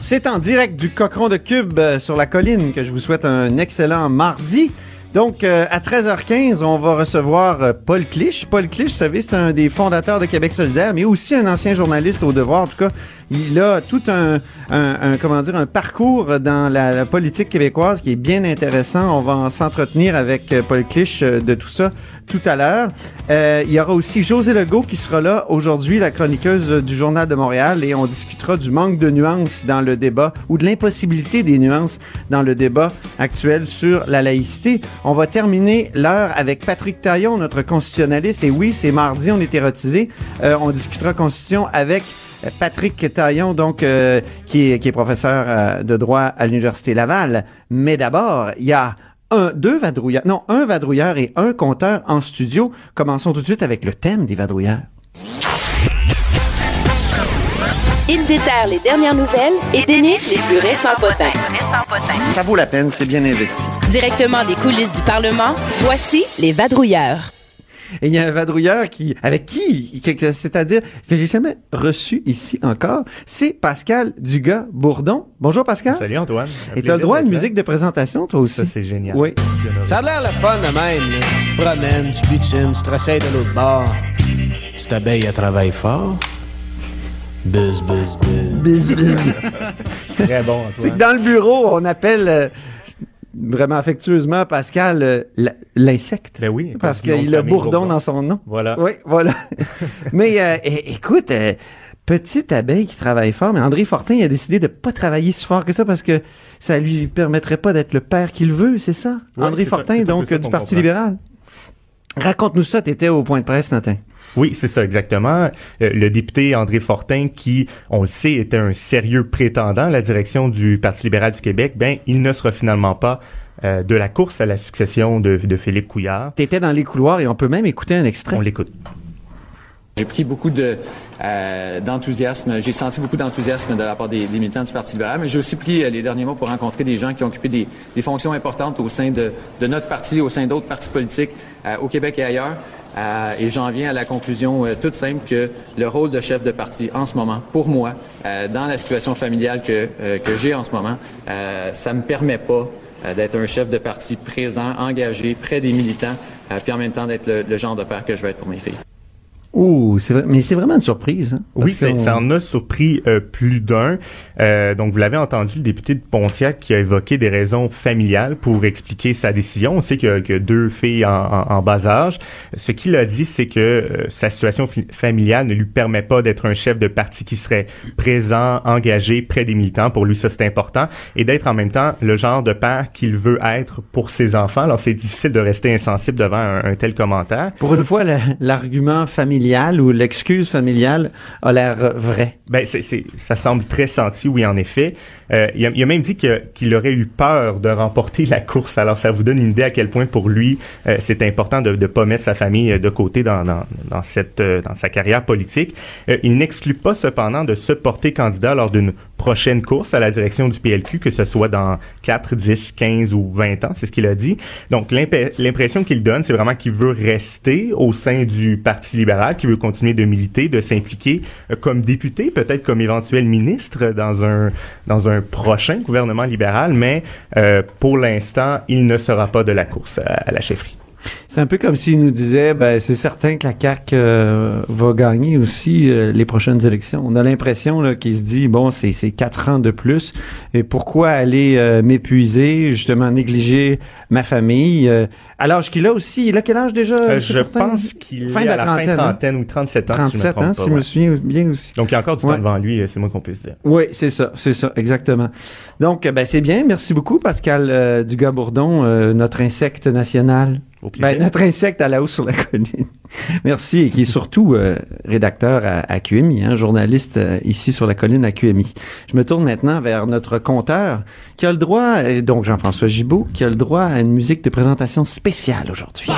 C'est en direct du Cochon de Cube euh, sur la colline que je vous souhaite un excellent mardi. Donc, euh, à 13h15, on va recevoir euh, Paul Clich. Paul Clich, vous savez, c'est un des fondateurs de Québec solidaire, mais aussi un ancien journaliste au devoir. En tout cas, il a tout un, un, un comment dire, un parcours dans la, politique québécoise qui est bien intéressant. On va s'entretenir avec euh, Paul Clich de tout ça tout à l'heure. Euh, il y aura aussi José Legault qui sera là aujourd'hui, la chroniqueuse du Journal de Montréal, et on discutera du manque de nuances dans le débat ou de l'impossibilité des nuances dans le débat actuel sur la laïcité. On va terminer l'heure avec Patrick Taillon, notre constitutionnaliste. Et oui, c'est mardi, on est érotisé. Euh, on discutera constitution avec Patrick Taillon, donc, euh, qui, est, qui est professeur euh, de droit à l'Université Laval. Mais d'abord, il y a un, deux vadrouilleurs, non, un vadrouilleur et un compteur en studio. Commençons tout de suite avec le thème des vadrouilleurs. Il déterre les dernières nouvelles et déniche les plus récents potins. Ça vaut la peine, c'est bien investi. Directement des coulisses du Parlement, voici les vadrouilleurs. Et il y a un vadrouilleur qui, avec qui, c'est-à-dire que j'ai jamais reçu ici encore, c'est Pascal Dugas-Bourdon. Bonjour Pascal. Salut Antoine. Et tu as le droit à une musique de présentation, toi aussi? Ça, c'est génial. Oui. Ça a l'air le fun de même. Là. Tu te promènes, tu butines, tu te de l'autre bord. Cette abeille, elle travaille fort. Buzz, buzz, buzz. Biz, biz. C'est très bon, Antoine. c'est que dans le bureau, on appelle euh, vraiment affectueusement Pascal euh, l'insecte. Ben oui. Parce qu'il a famille, bourdon dans son nom. Voilà. Oui, voilà. mais euh, écoute, euh, petite abeille qui travaille fort, mais André Fortin a décidé de pas travailler si fort que ça parce que ça lui permettrait pas d'être le père qu'il veut, c'est ça? André Fortin, un donc ça du Parti comprend. libéral. Raconte-nous ça, t'étais au point de presse ce matin. Oui, c'est ça, exactement. Euh, le député André Fortin, qui, on le sait, était un sérieux prétendant à la direction du Parti libéral du Québec, ben, il ne sera finalement pas euh, de la course à la succession de, de Philippe Couillard. T'étais dans les couloirs et on peut même écouter un extrait. On l'écoute. J'ai pris beaucoup de, euh, d'enthousiasme. J'ai senti beaucoup d'enthousiasme de la part des, militants du Parti libéral, mais j'ai aussi pris euh, les derniers mois pour rencontrer des gens qui ont occupé des, des fonctions importantes au sein de, de notre parti, au sein d'autres partis politiques euh, au Québec et ailleurs. Euh, et j'en viens à la conclusion euh, toute simple que le rôle de chef de parti en ce moment, pour moi, dans la situation familiale que, que j'ai en ce moment, ça me permet pas d'être un chef de parti présent, engagé, près des militants, puis en même temps d'être le, le genre de père que je veux être pour mes filles. Ouh, c'est vrai, mais c'est vraiment une surprise. hein, Oui, ça en a surpris euh, plus d'un. Euh, donc, vous l'avez entendu, le député de Pontiac qui a évoqué des raisons familiales pour expliquer sa décision. On sait qu'il y a, qu'il y a deux filles en, en- en bas âge. Ce qu'il a dit, c'est que euh, sa situation familiale ne lui permet pas d'être un chef de parti qui serait présent, engagé, près des militants. Pour lui, ça, c'est important. Et d'être en même temps le genre de père qu'il veut être pour ses enfants. Alors, c'est difficile de rester insensible devant un, un tel commentaire. Pour une fois, la- l'argument familial ou l'excuse familiale a l'air euh, vrai. Ben, ça semble très senti, oui, en effet. Euh, il, a, même dit qu'il aurait eu peur de remporter la course. Alors, ça vous donne une idée à quel point pour lui, euh, c'est important de ne pas mettre sa famille euh, de côté dans, cette, dans sa carrière politique. Il n'exclut pas cependant de se porter candidat lors d'une prochaine course à la direction du PLQ, que ce soit dans 4, 10, 15 ou 20 ans, c'est ce qu'il a dit. Donc, l'imp- l'impression qu'il donne, c'est vraiment qu'il veut rester au sein du Parti libéral, qu'il veut continuer de militer, de s'impliquer comme député, peut-être comme éventuel ministre dans un, dans un prochain gouvernement libéral, mais euh, pour l'instant, il ne sera pas de la course à, à la chefferie. C'est un peu comme s'il nous disait, ben, c'est certain que la CAQ euh, va gagner aussi euh, les prochaines élections. On a l'impression là, qu'il se dit, bon, c'est quatre ans de plus, et pourquoi aller euh, m'épuiser, justement négliger ma famille À l'âge qu'il a aussi, il a quel âge déjà je pense qu'il est à la fin trentaine, hein? ou 37 ans, si je me 37 trompe ans, pas, si je me souviens bien aussi. Donc, il y a encore du Ouais. temps devant lui, c'est moi qu'on puisse dire. Oui, c'est ça, c'est ça, exactement. Donc, ben, c'est bien. Merci beaucoup, Pascal Dugas-Bourdon, notre insecte national. Au plaisir. Ben, notre insecte à la hausse sur la colline. Merci, et qui est surtout euh, rédacteur à, à QMI, hein, journaliste euh, ici sur la colline à QMI. Je me tourne maintenant vers notre compteur, qui a le droit, et donc Jean-François Gibault, qui a le droit à une musique de présentation spéciale aujourd'hui.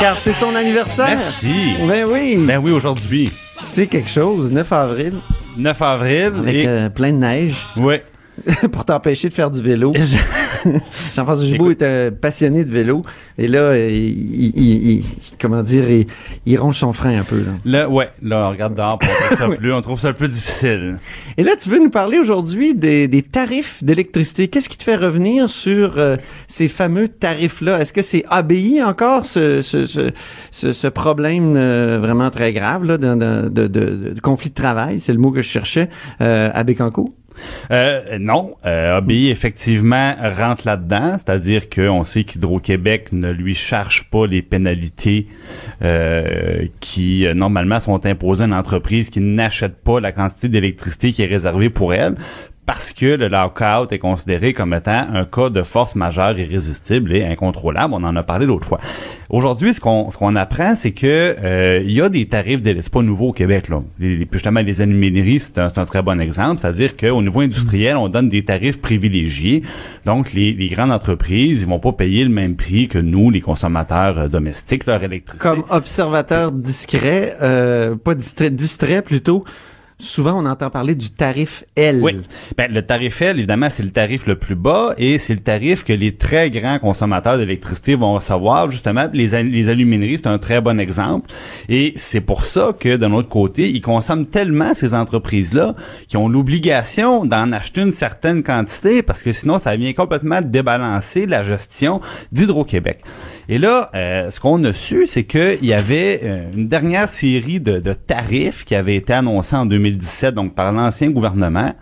Car c'est son anniversaire. Merci. Ben oui, Ben oui, aujourd'hui, c'est quelque chose, 9 avril, 9 avril. avec et... euh, plein de neige. Ouais. pour t'empêcher de faire du vélo. Je- Jean-François Gibault est un passionné de vélo et là, euh, il, il- il- comment dire, il, il ronge son frein un peu. Là. Là, ouais, là, on regarde dehors, on trouve ça plus, on trouve ça plus difficile. Et là, tu veux nous parler aujourd'hui des, des tarifs d'électricité. Qu'est-ce qui te fait revenir sur euh, ces fameux tarifs-là? Est-ce que c'est ABI encore, ce, ce, ce, ce, problème euh, vraiment très grave là, de, de, de, de- de conflit de travail? C'est le mot que je cherchais euh, à Bécancourt. Euh, non, euh, ABI effectivement rentre là-dedans, c'est-à-dire qu'on sait qu'Hydro-Québec ne lui charge pas les pénalités euh, qui euh, normalement sont imposées à une entreprise qui n'achète pas la quantité d'électricité qui est réservée pour elle. Parce que le lockout est considéré comme étant un cas de force majeure irrésistible et incontrôlable. On en a parlé l'autre fois. Aujourd'hui, ce qu'on ce qu'on apprend, c'est que euh, il y a des tarifs. C'est pas nouveau au Québec là. Les, justement, les alumineries, c'est un, c'est un très bon exemple. C'est-à-dire qu'au niveau industriel, on donne des tarifs privilégiés. Donc, les, les grandes entreprises, ils vont pas payer le même prix que nous, les consommateurs euh, domestiques, leur électricité. Comme observateur discret, euh, pas distrait, distrait plutôt, souvent on entend parler du tarif L. Oui. Ben, le tarif L, évidemment, c'est le tarif le plus bas et c'est le tarif que les très grands consommateurs d'électricité vont recevoir. Justement, les, les alumineries, c'est un très bon exemple. Et c'est pour ça que, d'un autre côté, ils consomment tellement ces entreprises-là qui ont l'obligation d'en acheter une certaine quantité parce que sinon, ça vient complètement débalancer la gestion d'Hydro-Québec. Et là, euh, ce qu'on a su, c'est qu'il y avait euh, une dernière série de, de tarifs qui avait été annoncés en 2017, donc par l'ancien gouvernement,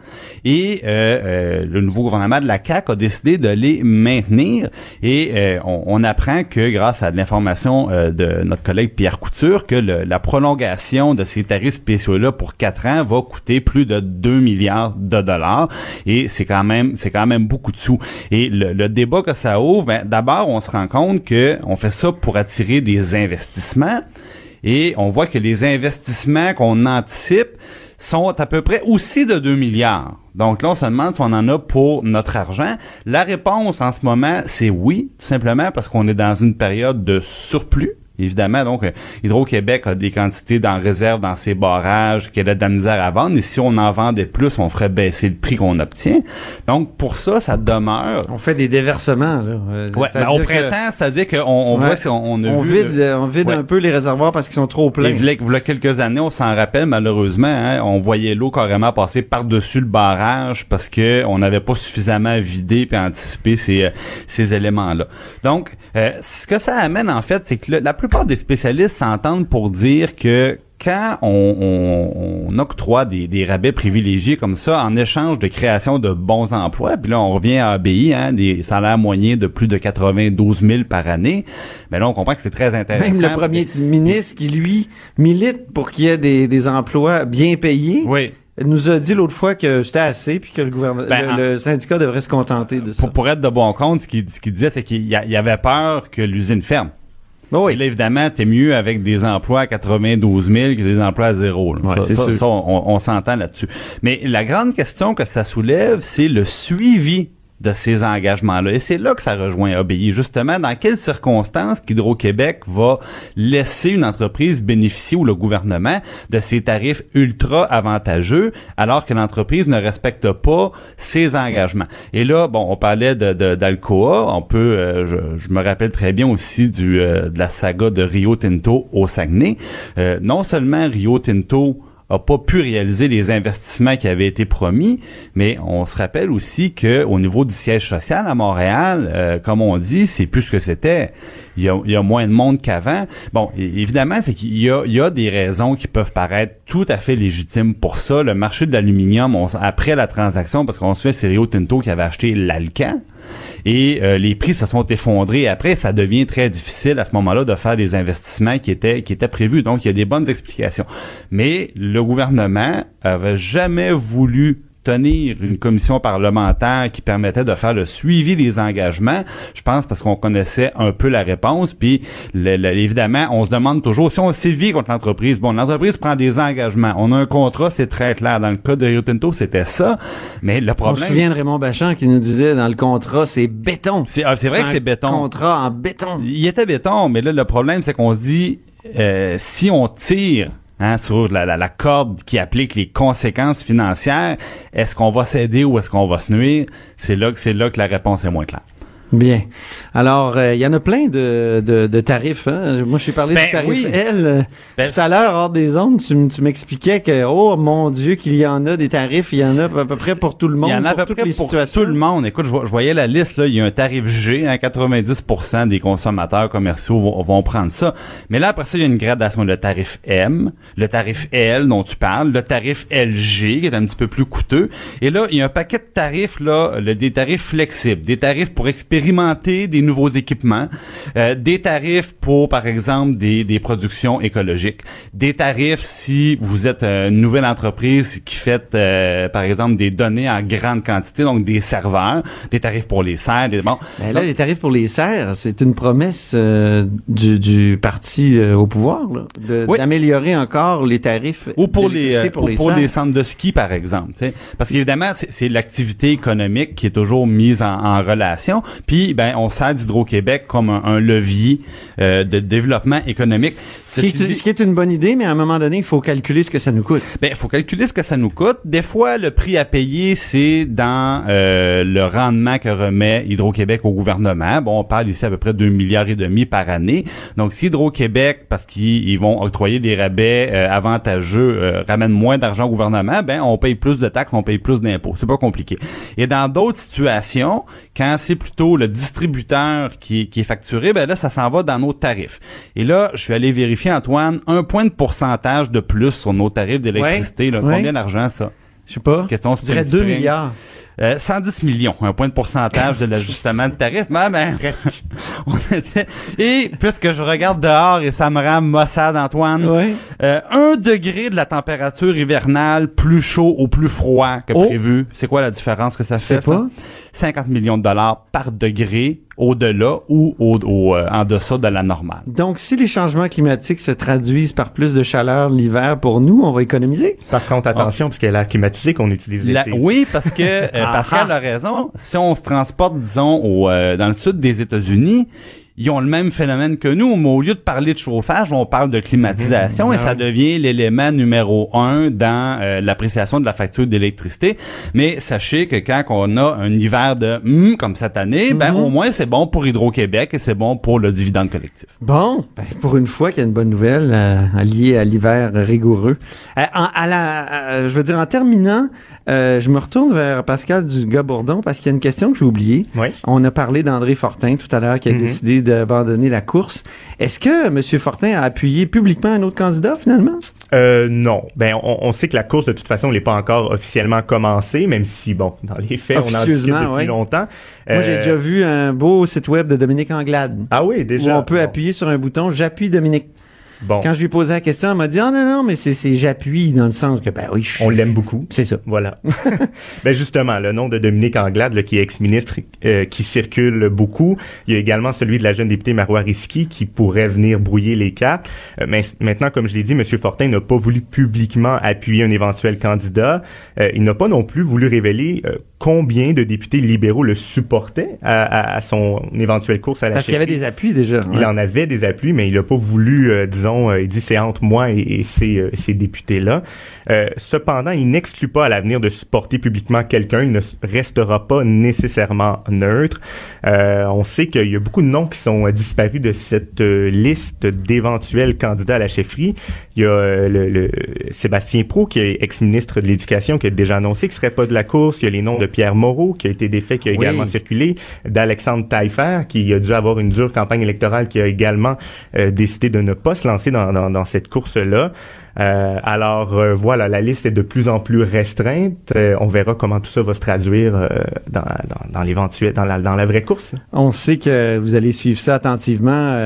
et euh, euh, le nouveau gouvernement de la CAQ a décidé de les maintenir. Et euh, on, on apprend que, grâce à l'information euh, de notre collègue Pierre Couture, que le- la prolongation de ces tarifs spéciaux-là pour quatre ans va coûter plus de 2 milliards de dollars. Et c'est quand même, c'est quand même beaucoup de sous. Et le, le débat que ça ouvre, ben, d'abord, on se rend compte que on fait ça pour attirer des investissements. Et on voit que les investissements qu'on anticipe sont à peu près aussi de 2 milliards. Donc là, on se demande si on en a pour notre argent. La réponse en ce moment, c'est oui, tout simplement parce qu'on est dans une période de surplus. Évidemment, donc, euh, Hydro-Québec a des quantités dans réserve dans ses barrages qu'elle a de la misère à vendre. Et si on en vendait plus, on ferait baisser le prix qu'on obtient. Donc, pour ça, ça demeure. On fait des déversements. Là. Euh, Ouais, ben, c'est-à-dire au que printemps, c'est-à-dire qu'on on Ouais. voit si on, on a on vu... vide, le- euh, on vide Ouais. un peu les réservoirs parce qu'ils sont trop pleins. Et v'là- v'là quelques années, on s'en rappelle malheureusement, hein, on voyait l'eau carrément passer par-dessus le barrage parce que on n'avait pas suffisamment vidé puis anticipé ces, euh, ces éléments-là. Donc, euh, ce que ça amène en fait, c'est que le- la plupart des spécialistes s'entendent pour dire que quand on, on- on octroie des, des rabais privilégiés comme ça en échange de création de bons emplois, puis là on revient à ABI, hein, des salaires moyens de plus de 92 000 par année, mais là on comprend que c'est très intéressant. Même le premier ministre qui, lui, milite pour qu'il y ait des, des emplois bien payés, Oui. nous a dit l'autre fois que c'était assez puis que le, gouvernement, Ben, le, syndicat devrait se contenter de ça. Pour, pour être de bon compte, ce qu'il ce qu'il disait, c'est qu'il y avait peur que l'usine ferme. Et oui. là, évidemment, t'es mieux avec des emplois à 92 000 que des emplois à zéro. là. Ouais, ça, c'est ça- sûr. ça, on, on s'entend là-dessus. Mais la grande question que ça soulève, c'est le suivi de ces engagements-là. Et c'est là que ça rejoint ABI. Justement, dans quelles circonstances qu'Hydro-Québec va laisser une entreprise bénéficier ou le gouvernement de ces tarifs ultra avantageux alors que l'entreprise ne respecte pas ses engagements? Et là, bon, on parlait d'Alcoa. On peut, euh, je, je me rappelle très bien aussi du, euh, de la saga de Rio Tinto au Saguenay. Euh, non seulement Rio Tinto a pas pu réaliser les investissements qui avaient été promis, mais on se rappelle aussi que au niveau du siège social à Montréal, euh, comme on dit, c'est plus ce que c'était. Il y, a, il y a moins de monde qu'avant. Bon, évidemment, c'est qu'il y a, il y a des raisons qui peuvent paraître tout à fait légitimes pour ça. Le marché de l'aluminium, après la transaction, parce qu'on se fait c'est Rio Tinto qui avait acheté l'Alcan, et euh, les prix se sont effondrés. Après, ça devient très difficile à ce moment-là de faire des investissements qui étaient qui étaient prévus. Donc, il y a des bonnes explications. Mais le gouvernement avait jamais voulu tenir une commission parlementaire qui permettait de faire le suivi des engagements, je pense parce qu'on connaissait un peu la réponse, puis le- le- évidemment, on se demande toujours, si on sévit contre l'entreprise, bon, l'entreprise prend des engagements, on a un contrat, c'est très clair, dans le cas de Rio Tinto, c'était ça, mais le On problème... se souvient de Raymond Bachand qui nous disait dans le contrat, c'est béton. C'est ah, vrai que c'est béton. contrat en béton. Il était béton, mais là, le problème, c'est qu'on se dit, euh, si on tire hein, sur la, corde qui applique les conséquences financières, est-ce qu'on va s'aider ou est-ce qu'on va se nuire? C'est là c'est là que la réponse est moins claire. Bien. Alors, euh, il y en a plein de, de, de tarifs. Hein? Moi, je t'ai parlé Ben du tarif oui. L. euh, Ben, Tout à l'heure, hors des ondes, tu, m'expliquais que, oh mon Dieu, qu'il y en a des tarifs, il y en a à peu près pour tout le monde, Il y en a à peu près pour tout le monde. Écoute, je, vo- je voyais la liste, là, il y a un tarif G, hein, 90% des consommateurs commerciaux vont, vont prendre ça. Mais là, après ça, il y a une gradation. Le tarif M, le tarif L dont tu parles, le tarif LG qui est un petit peu plus coûteux. Et là, il y a un paquet de tarifs, là, le- des tarifs flexibles, des tarifs pour expérimenter des nouveaux équipements, euh, des tarifs pour, par exemple, des, des productions écologiques, des tarifs si vous êtes une nouvelle entreprise qui fait, euh, par exemple, des données en grande quantité, donc des serveurs, des tarifs pour les serres, des bon. Ben là, les tarifs pour les serres, c'est une promesse euh, du, du parti au pouvoir, de- Oui. d'améliorer encore les tarifs ou pour les, pour ou les pour les centres de ski par exemple parce qu'évidemment c'est c'est l'activité économique qui est toujours mise en, en relation puis ben on sert d'Hydro-Québec comme un, un levier euh, de développement économique Ce qui, est, dit- ce qui est une bonne idée, mais à un moment donné, il faut calculer ce que ça nous coûte. Ben, il faut calculer ce que ça nous coûte. Des fois, le prix à payer, c'est dans euh, le rendement que remet Hydro-Québec au gouvernement. Bon, on parle ici à peu près 2 milliards et demi par année. Donc, si Hydro-Québec, parce qu'ils ils vont octroyer des rabais euh, avantageux, euh, ramène moins d'argent au gouvernement, ben, on paye plus de taxes, on paye plus d'impôts. C'est pas compliqué. Et dans d'autres situations, quand c'est plutôt le distributeur qui, qui est facturé, ben là, ça s'en va dans nos tarifs. Et là, je suis allé vérifier, Antoine, un point de pourcentage de plus sur nos tarifs d'électricité. Ouais. Combien d'argent, ça? Je sais pas. Question Je dirais Spring 2 Spring. milliards. Euh, 110 millions, un point de pourcentage de l'ajustement de tarif. Ben, ben, presque. On était... Et puisque je regarde dehors et ça me rend maussade, Antoine, euh, un degré de la température hivernale plus chaud ou plus froid que Oh. prévu. C'est quoi la différence que ça Je sais fait, ça? Pas. 50 millions de dollars par degré au-delà ou au, au, euh, en deçà de la normale. Donc, si les changements climatiques se traduisent par plus de chaleur l'hiver pour nous, on va économiser. Par contre, attention, parce qu'il y a l'air climatisé qu'on utilise La- l'été. oui, parce que euh, Pascal a raison. Si on se transporte, disons, au, euh, dans le sud des États-Unis, ils ont le même phénomène que nous, mais au lieu de parler de chauffage, on parle de climatisation et ça devient l'élément numéro un dans euh, l'appréciation de la facture d'électricité. Mais sachez que quand on a un hiver de hum, comme cette année, ben au moins c'est bon pour Hydro-Québec et c'est bon pour le dividende collectif. Bon, ben, pour une fois qu'il y a une bonne nouvelle euh, liée à l'hiver rigoureux. Euh, en- à la, euh, je veux dire, en terminant, euh, je me retourne vers Pascal Dugas-Bourdon parce qu'il y a une question que j'ai oubliée. Oui. On a parlé d'André Fortin tout à l'heure qui a Mhm. décidé d'abandonner la course. Est-ce que M. Fortin a appuyé publiquement un autre candidat finalement? Euh, non. Ben, on, on sait que la course, de toute façon, n'est pas encore officiellement commencée, même si, bon, dans les faits, on en discute depuis ouais. longtemps. Moi, j'ai Euh, déjà vu un beau site web de Dominique Anglade. Ah oui, déjà. Où on peut Bon. appuyer sur un bouton J'appuie Dominique. Bon, Quand je lui ai posé la question, elle m'a dit Ah non, non, mais c'est c'est j'appuie dans le sens que, ben oui, je suis. on l'aime beaucoup. C'est ça. Voilà. ben justement, le nom de Dominique Anglade, là, qui est ex-ministre, euh, qui circule beaucoup. Il y a également celui de la jeune députée Marois Risky, qui pourrait venir brouiller les cartes. Euh, mais maintenant, comme je l'ai dit, M. Fortin n'a pas voulu publiquement appuyer un éventuel candidat. Euh, il n'a pas non plus voulu révéler euh, combien de députés libéraux le supportaient à, à, son éventuelle course à la Parce qu'il y avait des appuis déjà. Il en avait des appuis, mais il n'a pas voulu, euh, disons, euh, il dit c'est entre moi et, et ces, euh, ces députés-là. cependant, il n'exclut pas à l'avenir de supporter publiquement quelqu'un. Il ne restera pas nécessairement neutre. on sait qu'il y a beaucoup de noms qui sont disparus de cette liste d'éventuels candidats à la chefferie. Il y a le, le Sébastien Pro, qui est ex-ministre de l'Éducation, qui a déjà annoncé qu'il serait pas de la course. Il y a les noms de Pierre Moreau, qui a été défait, qui a également circulé, d'Alexandre Taillefer, qui a dû avoir une dure campagne électorale, qui a également euh, décidé de ne pas se lancer dans, dans, dans cette course-là. Euh, alors euh, voilà, la liste est de plus en plus restreinte. Euh, on verra comment tout ça va se traduire dans, dans, dans l'éventuel, dans la, dans la vraie course. On sait que vous allez suivre ça attentivement,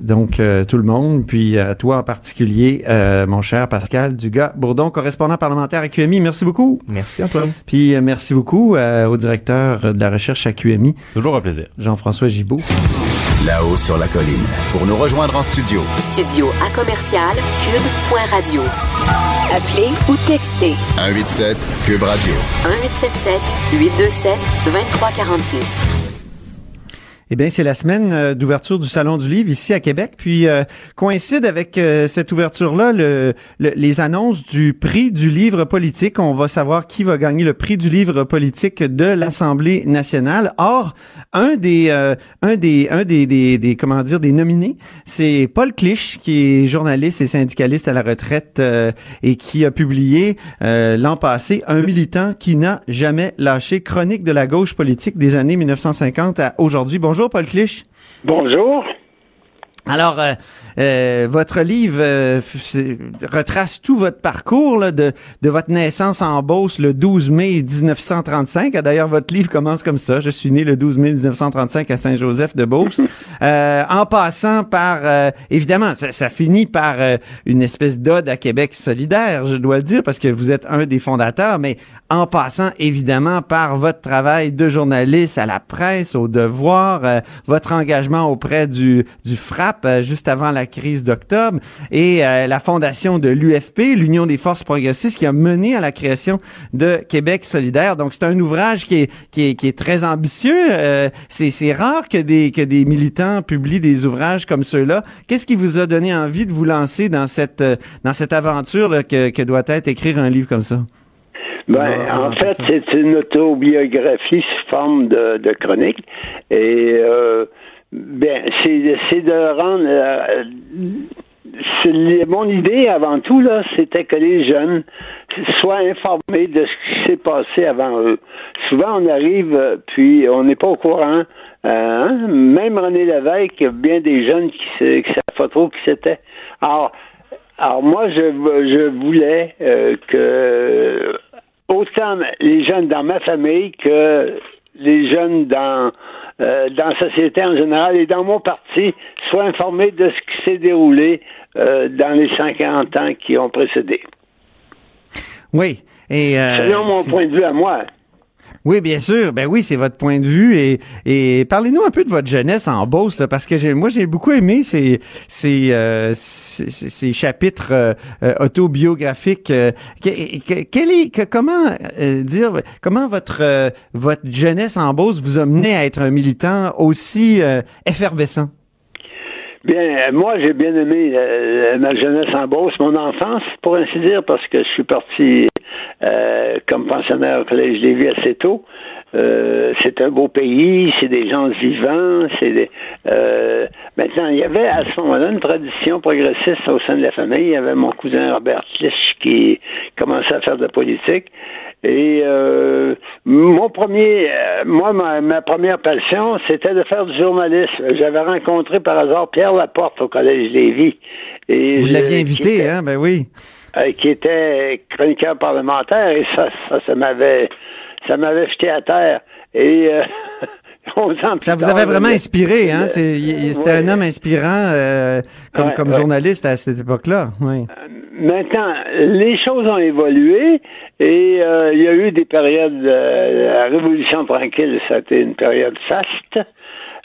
donc tout le monde, puis toi en particulier, mon cher Pascal Dugas Bourdon, correspondant parlementaire à QMI. Merci beaucoup. Merci Antoine. Puis merci beaucoup au directeur de la recherche à QMI. Toujours un plaisir. Jean-François Gibault. Là-haut sur la colline. Pour nous rejoindre en studio. Studio à commercial cube.radio. Appelez ou textez. 187 cube radio. 1877 827 2346. Eh bien, c'est la semaine euh, d'ouverture du Salon du Livre ici à Québec. Puis euh, coïncide avec euh, cette ouverture-là le, les annonces du prix du livre politique. On va savoir qui va gagner le prix du livre politique de l'Assemblée nationale. Or, un des un des un des, des, des, comment dire des nominés, c'est Paul Clich, qui est journaliste et syndicaliste à la retraite et qui a publié l'an passé un militant qui n'a jamais lâché chronique de la gauche politique des années 1950 à aujourd'hui. Bonjour. Bonjour, Paul Clich. Bonjour. Alors, euh, euh, votre livre euh, retrace tout votre parcours de, de votre naissance en Beauce le 12 mai 1935. D'ailleurs, votre livre commence comme ça. Je suis né le 12 mai 1935 à Saint-Joseph de Beauce. en passant par, évidemment, ça, ça, finit par une espèce d'ode à Québec solidaire, je dois le dire, parce que vous êtes un des fondateurs, mais en passant évidemment par votre travail de journaliste à la presse, au devoir, votre engagement auprès du, du FRAP, euh, juste avant la crise d'octobre et euh, la fondation de l'UFP, l'Union des forces progressistes, qui a mené à la création de Québec solidaire. Donc c'est un ouvrage qui est, qui est, qui est très ambitieux. Euh, c'est rare que des, que des militants publient des ouvrages comme ceux-là. Qu'est-ce qui vous a donné envie de vous lancer dans cette, dans cette aventure que, que doit être écrire un livre comme ça? Ben, en fait, c'est une autobiographie sous forme de, de chronique. Et euh, Bien, c'est de rendre. Euh, mon idée avant tout, là, c'était que les jeunes soient informés de ce qui s'est passé avant eux. Souvent, on arrive, puis on n'est pas au courant. Hein? Même René Lévesque, il y a bien des jeunes qui ne savent pas trop qui c'était. Alors, alors, moi, je, je voulais euh, que autant les jeunes dans ma famille que les jeunes dans euh, dans la société en général et dans mon parti soient informés de ce qui s'est déroulé euh, dans les 50 ans qui ont précédé. Oui. Et, euh, Selon mon point de vue à moi. Oui, bien sûr. Ben oui, c'est votre point de vue. Et, parlez-nous un peu de votre jeunesse en Beauce, parce que j'ai, moi, j'ai beaucoup aimé ces, ces, euh, chapitres euh, euh, autobiographiques. quel est, comment dire, comment votre, votre jeunesse en Beauce vous a mené à être un militant aussi effervescent? Bien, moi, j'ai bien aimé ma jeunesse en Beauce, mon enfance, pour ainsi dire, parce que je suis parti euh, comme pensionnaire au Collège Lévis assez tôt. Euh, c'est un beau pays, c'est des gens vivants, c'est des, euh, maintenant il y avait à ce moment-là une tradition progressiste au sein de la famille. Il y avait mon cousin Robert Clich qui commençait à faire de la politique. Et euh, mon premier, moi, ma, ma, première passion, c'était de faire du journalisme. J'avais rencontré par hasard Pierre Laporte au Collège Lévis. Et Vous l'aviez invité, hein? Ben oui. Euh, qui était chroniqueur parlementaire et ça, ça, ça m'avait, ça m'avait jeté à terre. Et euh, ça vous avait vraiment inspiré, hein? C'était un homme inspirant euh, comme, comme journaliste à cette époque-là. Oui. Maintenant, les choses ont évolué et il y a eu des périodes. la Révolution tranquille, ça a été une période faste.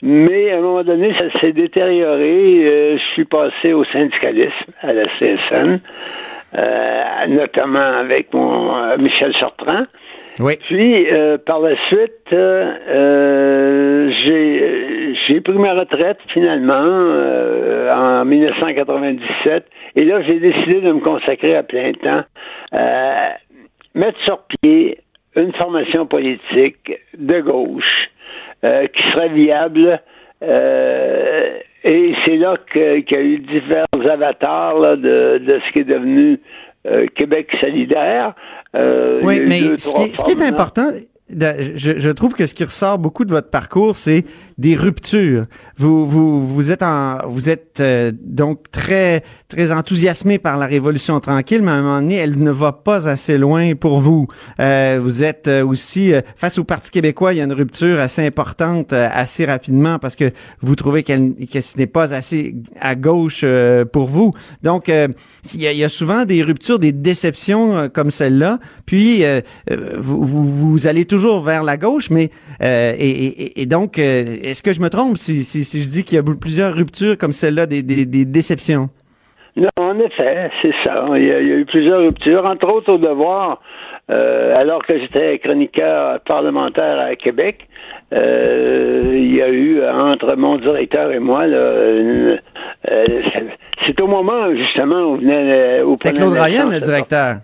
Mais à un moment donné, ça s'est détérioré. je suis passé au syndicalisme, à la CSN. Euh, notamment avec mon euh, Michel Sortrand. Puis, euh, par la suite, euh, euh, j'ai, pris ma retraite finalement en 1997. Et là, j'ai décidé de me consacrer à plein temps, euh, mettre sur pied une formation politique de gauche qui serait viable. et c'est là qu'il y a eu divers avatars de, de ce qui est devenu Québec solidaire. Euh, Oui, mais ce qui, est- ce qui est important, je, je trouve que ce qui ressort beaucoup de votre parcours, c'est des ruptures. Vous, vous, vous êtes en, vous êtes euh, donc très, très enthousiasmé par la Révolution tranquille, mais à un moment donné, elle ne va pas assez loin pour vous. Euh, vous êtes euh, aussi euh, face au Parti québécois, il y a une rupture assez importante euh, assez rapidement parce que vous trouvez qu'elle, que ce n'est pas assez à gauche euh, pour vous. Donc, il y, a, il y a souvent des ruptures, des déceptions comme celle-là. Puis, vous, vous, vous allez toujours vers la gauche, mais euh, et, et- et donc, euh, est-ce que je me trompe si, si, si je dis qu'il y a plusieurs ruptures comme celle-là, des, des, des déceptions? Non, en effet, c'est ça. Il y, a, il y a eu plusieurs ruptures, entre autres au devoir, euh, alors que j'étais chroniqueur parlementaire à Québec. euh, il y a eu entre mon directeur et moi, là, une- euh, c'est au moment justement où venait où Claude Ryan, le directeur.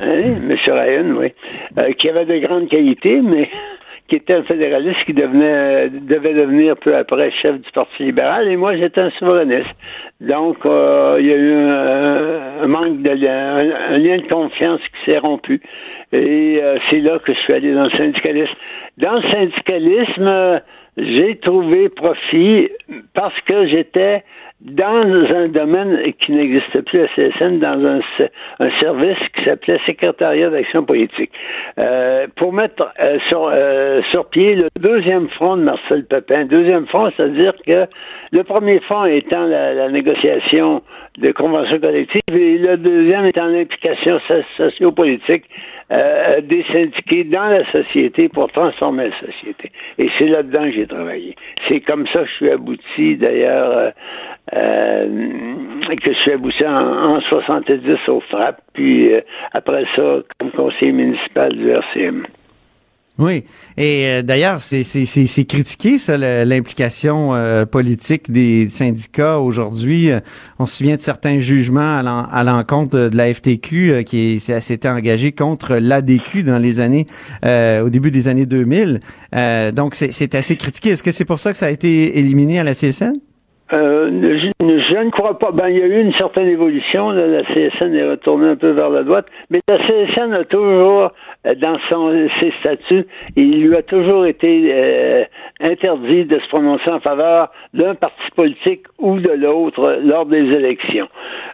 Hein, Monsieur Ryan, oui. Euh, qui avait de grandes qualités, mais qui était un fédéraliste qui devenait, devait devenir peu après chef du Parti libéral, et moi j'étais un souverainiste. Donc euh, il y a eu un, un manque de lien, un, un lien de confiance qui s'est rompu. Et euh, c'est là que je suis allé dans le syndicalisme. Dans le syndicalisme, euh, j'ai trouvé profit parce que j'étais dans un domaine qui n'existe plus à CSN, dans un, se- un service qui s'appelait Secrétariat d'action politique. Euh, pour mettre euh, sur, euh, sur pied le deuxième front de Marcel Pepin. Deuxième front, c'est-à-dire que le premier front étant la, la négociation de conventions collectives et le deuxième étant l'implication so- sociopolitique euh, des syndiqués dans la société pour transformer la société. Et c'est là-dedans que j'ai travaillé. C'est comme ça que je suis abouti, d'ailleurs, euh, euh, que je suis abouti en, en 70 au FRAP, puis euh, après ça, comme conseiller municipal du RCM. Oui. Et euh, d'ailleurs, c'est, c'est, c'est, critiqué, ça, l'implication euh, politique des syndicats aujourd'hui. Euh, On se souvient de certains jugements à, l'en- à l'encontre de, la FTQ euh, qui s'était engagée contre l'ADQ dans les années, euh, au début des années 2000. Euh, donc, c'est, assez critiqué. Est-ce que c'est pour ça que ça a été éliminé à la CSN? Euh, je, je ne crois pas. Ben, il y a eu une certaine évolution. là. La CSN est retournée un peu vers la droite, mais la CSN a toujours, dans son, ses statuts, il lui a toujours été euh, interdit de se prononcer en faveur d'un parti politique ou de l'autre lors des élections.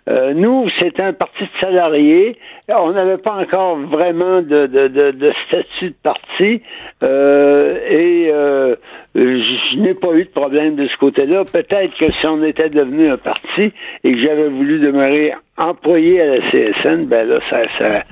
Euh, nous, c'est un parti de salariés. On n'avait pas encore vraiment de, de, de, de statut de parti euh, et euh, je n'ai pas eu de problème de ce côté-là. Peut-être que si on était devenu un parti et que j'avais voulu demeurer employé à la CSN, ben là, ça, ça,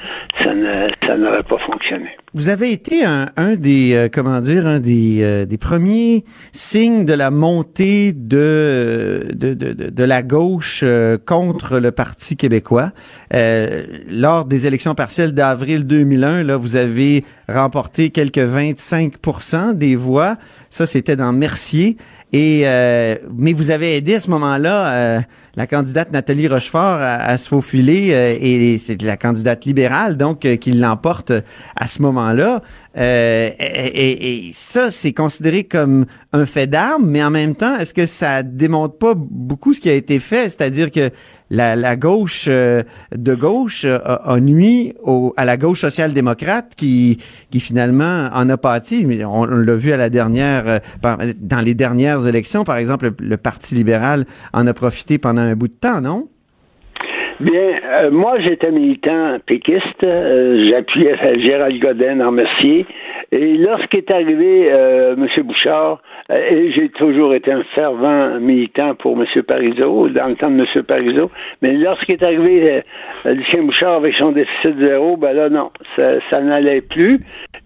ça n'aurait pas fonctionné. Vous avez été un, un des euh, comment dire un des, euh, des premiers signes de la montée de de, de, de- la gauche euh, contre le Parti québécois. Euh, lors des élections partielles d'avril 2001 là vous avez remporté quelques 25% des voix. Ça c'était dans Mercier et euh, mais vous avez aidé à ce moment-là euh, la candidate Nathalie Rochefort à, à se faufiler euh, et c'est la candidate libérale donc euh, qui l'emporte à ce moment-là. Euh, et, et- ça, c'est considéré comme un fait d'armes, mais en même temps, est-ce que ça démontre pas beaucoup ce qui a été fait, c'est-à-dire que la, la gauche euh, de gauche euh, a, a nuit au- à la gauche social-démocrate qui, qui finalement en a pâti. Mais on, l'a vu à la dernière, euh, dans les dernières élections, par exemple, le, le Parti libéral en a profité pendant un bout de temps, non? Bien, euh, moi, j'étais militant péquiste. Euh, J'appuyais Gérald Godin en Mercier. Et lorsqu'est arrivé euh, M. Bouchard, euh, et j'ai toujours été un fervent militant pour M. Parizeau, dans le temps de M. Parizeau, mais lorsqu'est arrivé euh, Lucien Bouchard avec son déficit zéro, ben là, non, ça, ça n'allait plus.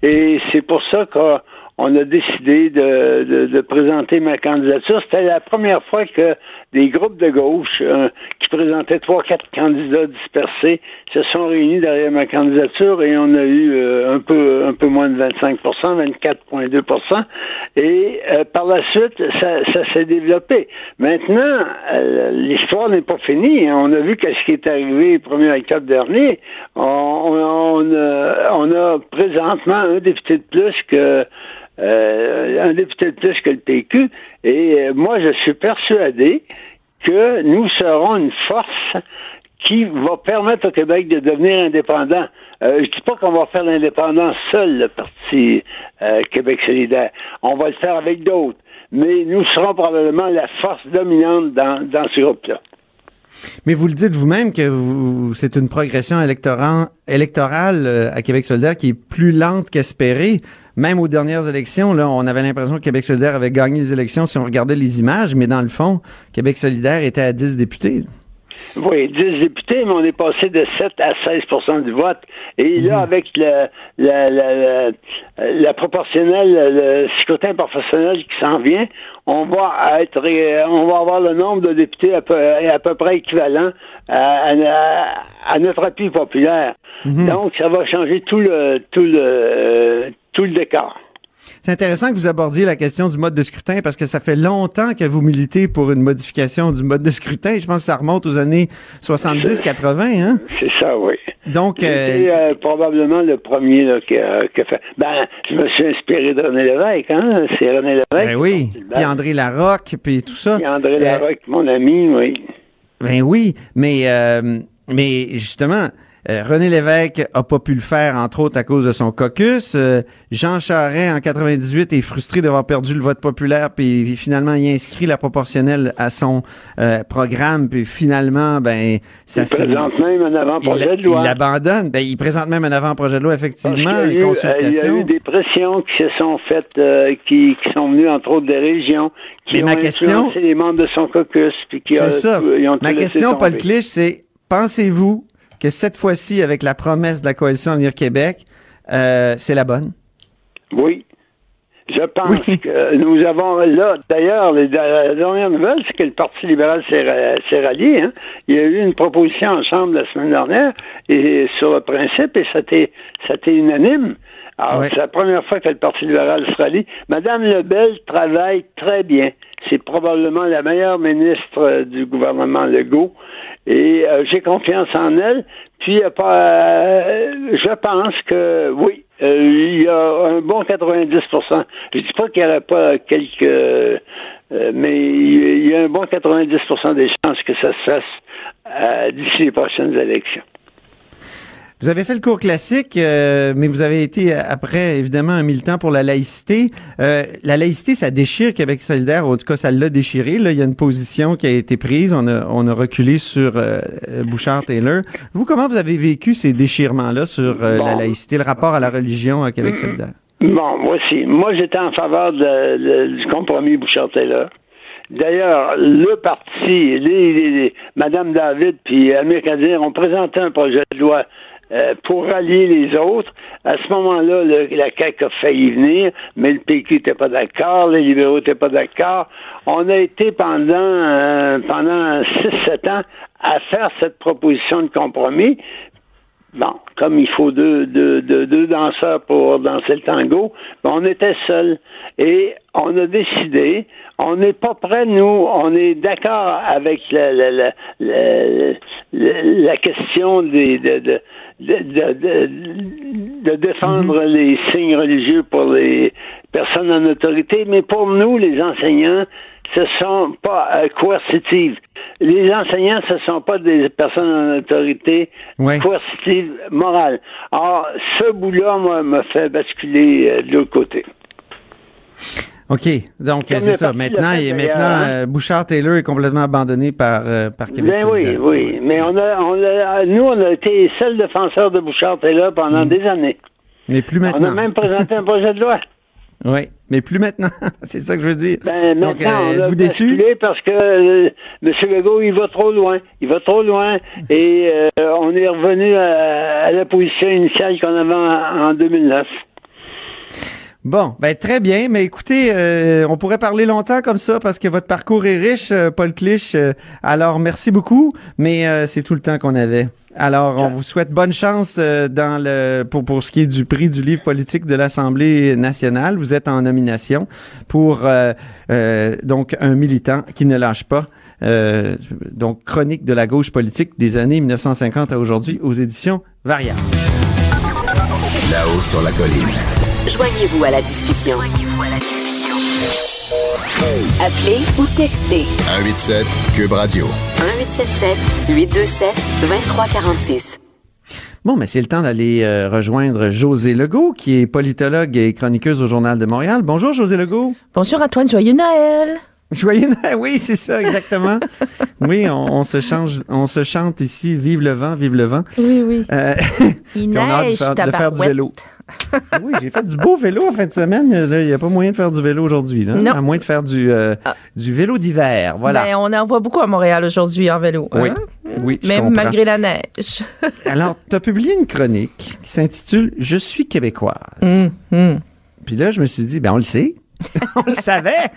Et c'est pour ça qu'on on a décidé de, de, de présenter ma candidature. C'était la première fois que des groupes de gauche euh, qui présentaient trois, quatre candidats dispersés se sont réunis derrière ma candidature et on a eu euh, un peu un peu moins de 25% 24,2% et euh, par la suite ça, ça s'est développé. Maintenant, l'histoire n'est pas finie. On a vu qu'est-ce qui est arrivé le 1er octobre dernier. On, on, on a présentement un député de plus que euh, un député de plus que le PQ. Et euh, moi, je suis persuadé que nous serons une force qui va permettre au Québec de devenir indépendant. Euh, je dis pas qu'on va faire l'indépendance seul, le Parti euh, Québec solidaire. On va le faire avec d'autres. Mais nous serons probablement la force dominante dans, dans ce groupe-là. Mais vous le dites vous-même que vous, c'est une progression électorale euh, à Québec solidaire qui est plus lente qu'espérée. Même aux dernières élections, là, on avait l'impression que Québec solidaire avait gagné les élections si on regardait les images, mais dans le fond, Québec solidaire était à 10 députés. Oui, 10 députés, mais on est passé de 7 à 16% du vote. Et là, mhm. avec le, la, la, la, proportionnelle, le scrutin professionnel qui s'en vient, on va être, on va avoir le nombre de députés à peu, à peu près équivalent à, à, notre appui populaire. Mhm. Donc, ça va changer tout le, tout le, tout le décor. C'est intéressant que vous abordiez la question du mode de scrutin parce que ça fait longtemps que vous militez pour une modification du mode de scrutin. Je pense que ça remonte aux années 70-80. Hein? C'est ça, oui. Donc, euh, euh, probablement le premier là, qui, a, fait. Ben, je me suis inspiré de René Lévesque, hein? C'est René Lévesque. Ben oui. Puis André Larocque, puis tout ça. Puis André Larocque, mon ami, oui. Ben oui, mais euh, mais justement, euh, René Lévesque a pas pu le faire, entre autres, à cause de son caucus. Euh, Jean Charest, en 98, est frustré d'avoir perdu le vote populaire, puis finalement, il inscrit la proportionnelle à son euh, programme, puis finalement, ben, ça il présente même un avant-projet de loi. Il l'abandonne. Ben, il présente même un avant-projet de loi, effectivement, il y, a eu, des pressions qui se sont faites, qui, qui, sont venues, entre autres, des régions, qui ont ma question, les membres de son caucus, puis qui C'est ça. ma question, Paul Clich, c'est pensez-vous que cette fois-ci, avec la promesse de la coalition Avenir Québec, euh, c'est la bonne? Oui. Je pense que nous avons là, d'ailleurs, la dernière nouvelle, c'est que le Parti libéral s'est rallié. Hein. Il y a eu une proposition ensemble la semaine dernière et sur le principe, et c'était unanime. Alors, c'est la première fois que le Parti libéral se rallie. Madame Lebel travaille très bien. C'est probablement la meilleure ministre du gouvernement Legault. Et euh, j'ai confiance en elle. Puis, euh, je pense que oui, euh, il y a un bon 90% Je dis pas qu'il n'y aurait pas quelques... mais il y a un bon 90% des chances que ça se fasse d'ici les prochaines élections. Vous avez fait le cours classique, euh, mais vous avez été après évidemment un militant pour la laïcité. Euh, la laïcité, ça déchire Québec solidaire. En tout cas, ça l'a déchiré. Là, il y a une position qui a été prise. On a, on a reculé sur euh, Bouchard Taylor. Vous, comment vous avez vécu ces déchirements-là sur la laïcité, le rapport à la religion à Québec solidaire? Bon, moi aussi. Moi, j'étais en faveur du compromis Bouchard Taylor. D'ailleurs, le parti, les, Madame David puis Amir Kadir ont présenté un projet de loi euh, pour rallier les autres. À ce moment-là, la CAQ a failli venir, mais le PQ n'était pas d'accord, les libéraux n'étaient pas d'accord. On a été pendant euh, pendant 6-7 ans à faire cette proposition de compromis. Bon, comme il faut deux, deux, deux, danseurs pour danser le tango, ben, on était seuls. Et on a décidé, on n'est pas prêt, nous, on est d'accord avec la, la, la, la, question des, de, de, de, défendre mhm. les signes religieux pour les personnes en autorité, mais pour nous, les enseignants, ce sont pas euh, coercitives. Les enseignants, ce sont pas des personnes en autorité coercitives morales. Alors, ce bout-là, moi, me fait basculer euh, de l'autre côté. OK. Donc, c'est ça. Maintenant, et maintenant hein. euh, Bouchard Taylor est complètement abandonné par, euh, par Québec. Ben oui, oui. Mais on a, on a, nous, on a été seul défenseur de Bouchard Taylor pendant mm. des années. Mais plus maintenant. On a même présenté un projet de loi. Oui, mais plus maintenant. c'est ça que je veux dire. Ben, Donc, euh, êtes-vous déçu? Parce que euh, M. Legault, il va trop loin. Il va trop loin. Et on est revenu à, la position initiale qu'on avait en 2009. Bon, ben très bien. Mais écoutez, euh, on pourrait parler longtemps comme ça parce que votre parcours est riche, euh, Paul Clich. Euh, alors, merci beaucoup, mais euh, c'est tout le temps qu'on avait. Alors, on vous souhaite bonne chance dans le pour pour ce qui est du prix du livre politique de l'Assemblée nationale. Vous êtes en nomination pour donc un militant qui ne lâche pas. Donc, chronique de la gauche politique des années 1950 à aujourd'hui aux éditions Variables. Là-haut sur la colline. Joignez-vous à la discussion. Appelez ou textez 187 Cube Radio. 1877 827 2346. Bon, mais c'est le temps d'aller euh, rejoindre José Legault, qui est politologue et chroniqueuse au Journal de Montréal. Bonjour, José Legault. Bonjour Antoine, joyeux Noël. Joyeux Noël. Oui, c'est ça, exactement. oui, on, on se change, on se chante ici. Vive le vent, vive le vent. Oui, oui. Euh, Il on a hâte de neige, faire, de faire du vélo. oui, j'ai fait du beau vélo en fin de semaine. Il n'y a pas moyen de faire du vélo aujourd'hui. À moins de faire du, euh, du vélo d'hiver. Voilà. Ben, on en voit beaucoup à Montréal aujourd'hui en vélo. oui. hein? Oui, je Même malgré la neige. Alors, tu as publié une chronique qui s'intitule Je suis québécoise. Hum, hum. Puis là, je me suis dit, ben on le sait. on le savait.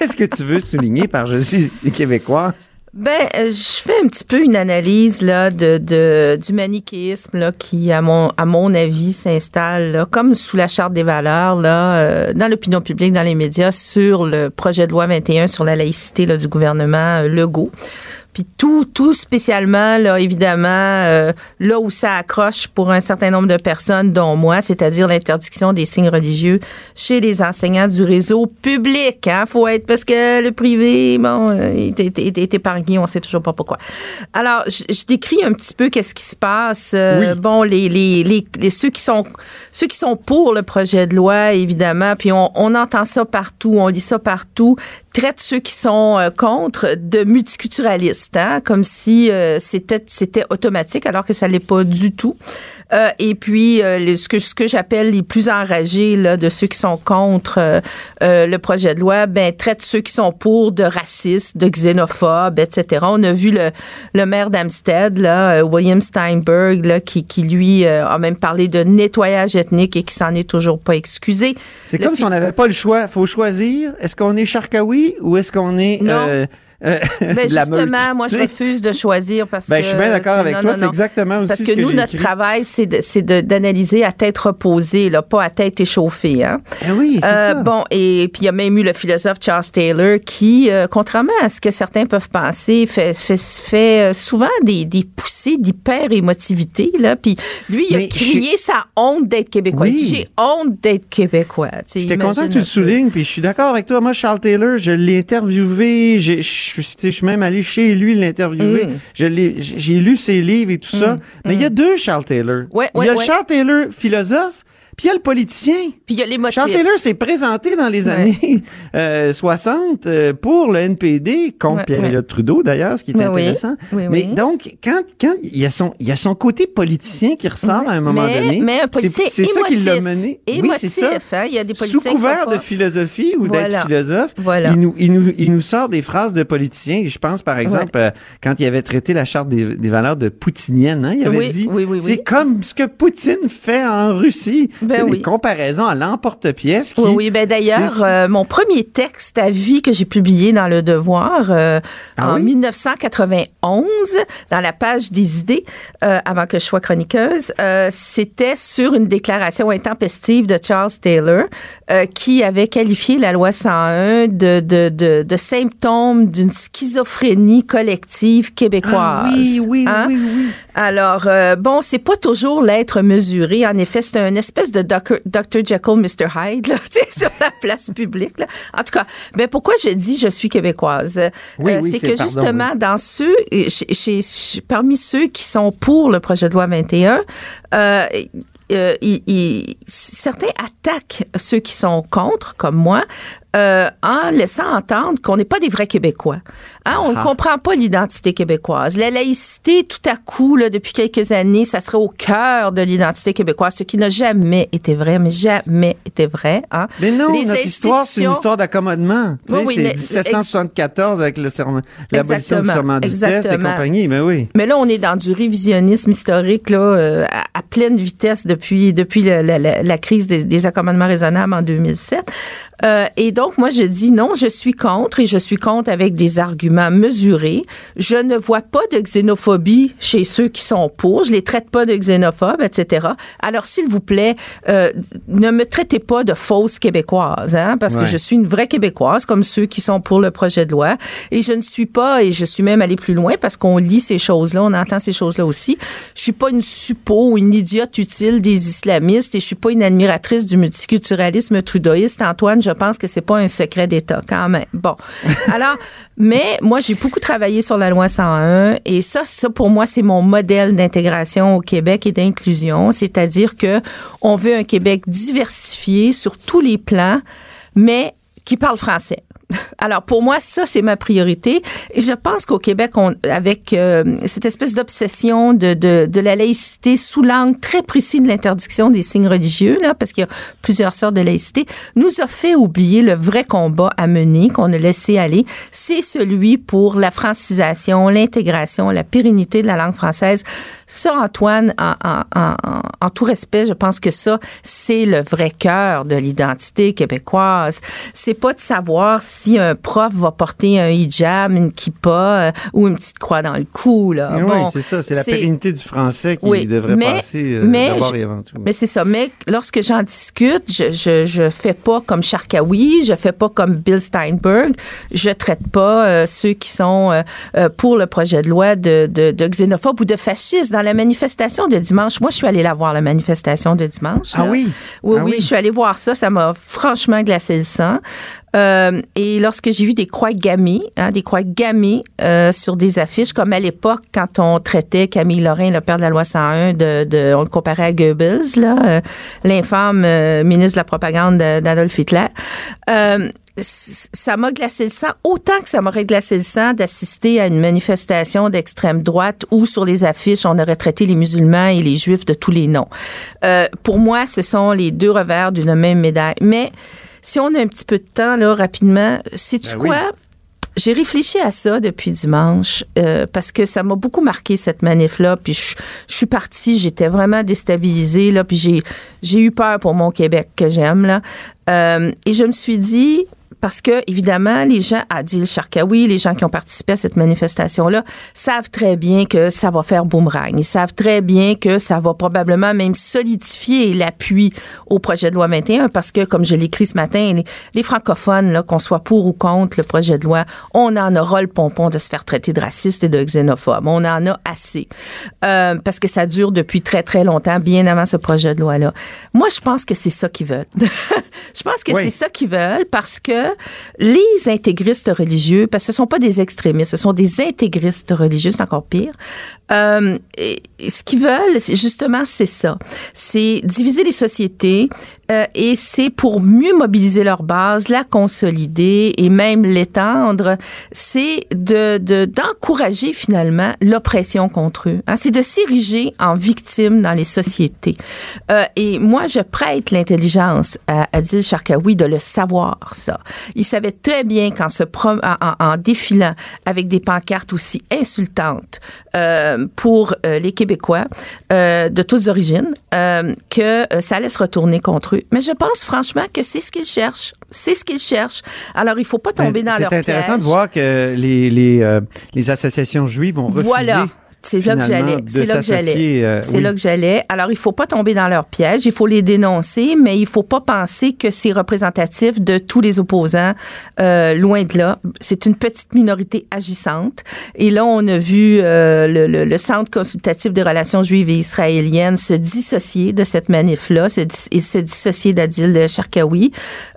Qu'est-ce que tu veux souligner par Je suis québécoise? Ben, euh, je fais un petit peu une analyse là de, du manichéisme là qui à mon à mon avis s'installe comme sous la charte des valeurs là euh, dans l'opinion publique dans les médias sur le projet de loi 21 sur la laïcité là, du gouvernement euh, Legault. Puis tout, tout spécialement, là, évidemment, euh, là où ça accroche pour un certain nombre de personnes, dont moi, c'est-à-dire l'interdiction des signes religieux chez les enseignants du réseau public. Hein, faut être parce que le privé, bon, euh, est, est- est- épargné, on sait toujours pas pourquoi. Alors, je, je décris un petit peu qu'est-ce qui se passe. Euh, Bon, les, les, les, les- ceux qui sont ceux qui sont pour le projet de loi, évidemment, puis on, on entend ça partout, on lit ça partout, traitent ceux qui sont euh, contre de multiculturalistes, hein, comme si euh, c'était c'était automatique, alors que ça l'est pas du tout. Euh, et puis, euh, les- ce que, ce que j'appelle les plus enragés là, de ceux qui sont contre euh, le projet de loi, ben, traitent ceux qui sont pour de racistes, de xénophobes, etc. On a vu le, le maire d'Amstead, là, William Steinberg, là, qui, qui lui euh, a même parlé de nettoyage ethnique et qui s'en est toujours pas excusé. C'est comme si on n'avait pas le choix. faut choisir. Est-ce qu'on est Charkaoui ou est-ce qu'on est euh, Ben la justement, Meute? moi, je refuse de choisir parce Ben, que. je suis bien d'accord avec non, toi. C'est exactement aussi Parce ce que, que nous, notre écrit. travail, c'est d'analyser à tête reposée, là, pas à tête échauffée. Hein? Ah oui, c'est Euh, ça. Bon, et puis il y a même eu le philosophe Charles Taylor qui, euh, contrairement à ce que certains peuvent penser, fait, fait, fait euh, souvent des, des poussées d'hyper-émotivité. Là. Puis lui, il Mais a crié sa honte d'être québécois. Oui. J'ai honte d'être québécois. J'étais content que tu le soulignes, puis je suis d'accord avec toi. Moi, Charles Taylor, je l'ai interviewé, j'ai- je suis je suis même allé chez lui l'interviewer. Mm. J'ai lu ses livres et tout ça. Mais il y a deux Charles Taylor. Ouais, il y a ouais. Charles Taylor philosophe, puis il y a le politicien. Puis il y a les motifs. Taylor s'est présenté dans les Ouais. années euh, 60 euh, pour le NPD, contre Ouais, Pierre-Éliott Trudeau d'ailleurs, ce qui est oui. intéressant. Oui, Mais oui. donc, quand, quand il, y a son, il y a son côté politicien qui ressort à un moment mais, donné, Mais un politicien c'est ça qui l'a émotif. mené. Oui, Émotif, c'est ça. hein. Il y a des Sous politiciens qui sont couvert de philosophie ou Voilà. d'être philosophe, Voilà. il, nous, il, nous, il nous sort des phrases de politiciens. Je pense, par exemple, euh, quand il avait traité la charte des, des valeurs de poutinienne, hein, il avait Oui, dit oui, oui, c'est oui. comme ce que Poutine fait en Russie. Ben oui. Des comparaisons à l'emporte-pièce. Oui, oui, ben d'ailleurs, euh, mon premier texte à vie que j'ai publié dans Le Devoir euh, Ah en oui? 1991, dans la page des idées, euh, avant que je sois chroniqueuse, c'était sur une déclaration intempestive de Charles Taylor qui avait qualifié la loi 101 de, de, de, de symptôme d'une schizophrénie collective québécoise. Ah oui, oui, Hein? oui, oui. Alors, bon, c'est pas toujours l'être mesuré. En effet, c'est un espèce de Dr. Dr. Jekyll, Mr. Hyde, là, sur la place publique. Là. En tout cas, ben pourquoi je dis je suis québécoise? Euh, Oui, c'est que pardon, justement, dans ceux, chez- parmi ceux qui sont pour le projet de loi 21, euh, euh, certains attaquent ceux qui sont contre, comme moi, euh, en laissant entendre qu'on n'est pas des vrais Québécois. Hein, on ne Ah. comprend pas l'identité québécoise. La laïcité, tout à coup, là, depuis quelques années, ça serait au cœur de l'identité québécoise, ce qui n'a jamais été vrai, mais jamais été vrai. Hein. Mais non, Les notre histoire, c'est une histoire d'accommodement. Oui, oui, c'est mais- 1774 avec l'abolition du serment du test et compagnie. Mais oui. Mais là, on est dans du révisionnisme historique là, euh, à, à pleine vitesse depuis, depuis le- la, la- la crise des, des accommodements raisonnables en 2007. Euh, et donc, moi, je dis non, je suis contre et je suis contre avec des arguments mesurés. Je ne vois pas de xénophobie chez ceux qui sont pour. Je les traite pas de xénophobes, etc. Alors, s'il vous plaît, euh, ne me traitez pas de fausse québécoise, hein, parce que je suis une vraie québécoise, comme ceux qui sont pour le projet de loi. Et je ne suis pas, et je suis même allée plus loin, parce qu'on lit ces choses-là, on entend ces choses-là aussi. Je suis pas une suppo ou une idiote utile des islamistes, et je suis pas une admiratrice du multiculturalisme trudeauiste. Antoine, je pense que c'est un secret d'État, quand même. Bon. Alors, mais moi, j'ai beaucoup travaillé sur la loi 101, et ça, ça, pour moi, c'est mon modèle d'intégration au Québec et d'inclusion, c'est-à-dire que on veut un Québec diversifié sur tous les plans, mais qui parle français. Alors pour moi, ça c'est ma priorité. Et je pense qu'au Québec, avec euh, cette espèce d'obsession de, de, la laïcité sous l'angle très précis de l'interdiction des signes religieux, là, parce qu'il y a plusieurs sortes de laïcité, nous a fait oublier le vrai combat à mener qu'on a laissé aller. C'est celui pour la francisation, l'intégration, la pérennité de la langue française. Ça, Antoine, en- en tout respect, je pense que ça, c'est le vrai cœur de l'identité québécoise. C'est pas de savoir si un prof va porter un hijab, une kippa euh, ou une petite croix dans le cou. Là. oui, Bon, c'est ça. C'est la pérennité du français qui Oui, devrait mais- passer euh, mais d'abord je- et avant tout. mais c'est ça. Mais lorsque j'en discute, je, je, je fais pas comme Sharkawi, je fais pas comme Bill Steinberg, je traite pas euh, ceux qui sont euh, pour le projet de loi de, de, de xénophobes ou de fascistes. Dans la manifestation de dimanche, moi, je suis allée la voir, la manifestation de dimanche. Ah là. oui? Oui, Ah oui, oui. je suis allée voir ça. Ça m'a franchement glacé le sang. Euh, et lorsque j'ai vu des croix gammées, hein, des croix gammées euh, sur des affiches, comme à l'époque, quand on traitait Camille Lorrain, le père de la loi 101, de, de- on le comparait à Goebbels, là, euh, l'infâme euh, ministre de la propagande de- d'Adolf Hitler. Ça m'a glacé le sang, autant que ça m'aurait glacé le sang d'assister à une manifestation d'extrême droite où sur les affiches, on aurait traité les musulmans et les juifs de tous les noms. Euh, pour moi, ce sont les deux revers d'une même médaille. Mais si on a un petit peu de temps, là, rapidement, sais-tu Ben oui. quoi? J'ai réfléchi à ça depuis dimanche euh, parce que ça m'a beaucoup marqué cette manif-là. Puis je, je suis partie, j'étais vraiment déstabilisée là. Puis j'ai j'ai eu peur pour mon Québec que j'aime là. Euh, et je me suis dit parce que évidemment les gens à Adil Sharkawi, les gens qui ont participé à cette manifestation-là, savent très bien que ça va faire boomerang. Ils savent très bien que ça va probablement même solidifier l'appui au projet de loi 21 parce que, comme je l'écris ce matin, les, les francophones, là, qu'on soit pour ou contre le projet de loi, on en aura le pompon de se faire traiter de raciste et de xénophobe. On en a assez. Euh, parce que ça dure depuis très, très longtemps, bien avant ce projet de loi-là. Moi, je pense que c'est ça qu'ils veulent. je pense que Oui. c'est ça qu'ils veulent parce que les intégristes religieux, parce que ce sont pas des extrémistes, ce sont des intégristes religieux, c'est encore pire. Euh, ce qu'ils veulent, justement, c'est ça. C'est diviser les sociétés euh, et c'est pour mieux mobiliser leur base, la consolider et même l'étendre. C'est de de- d'encourager finalement l'oppression contre eux. hein. C'est de s'ériger en victime dans les sociétés. Euh, et moi, je prête l'intelligence à Adil Sharkawi de le savoir, ça. Il savait très bien qu'en se prom- en défilant avec des pancartes aussi insultantes euh, pour euh, les Québécois euh, de toutes origines, euh, que euh, ça allait se retourner contre eux. Mais je pense franchement que c'est ce qu'ils cherchent. C'est ce qu'ils cherchent. Alors, il faut pas tomber dans leur C'est intéressant piège. de voir que les, les, euh, les associations juives ont refusé. Voilà. C'est là que j'allais. de C'est là que j'allais. euh, C'est oui. là que j'allais. Alors, il faut pas tomber dans leur piège. Il faut les dénoncer, mais il faut pas penser que c'est représentatif de tous les opposants. Euh, loin de là. C'est une petite minorité agissante. Et là, on a vu euh, le, le- le Centre consultatif des relations juives et israéliennes se dissocier de cette manif-là se et se dissocier d'Adil Sharkawi.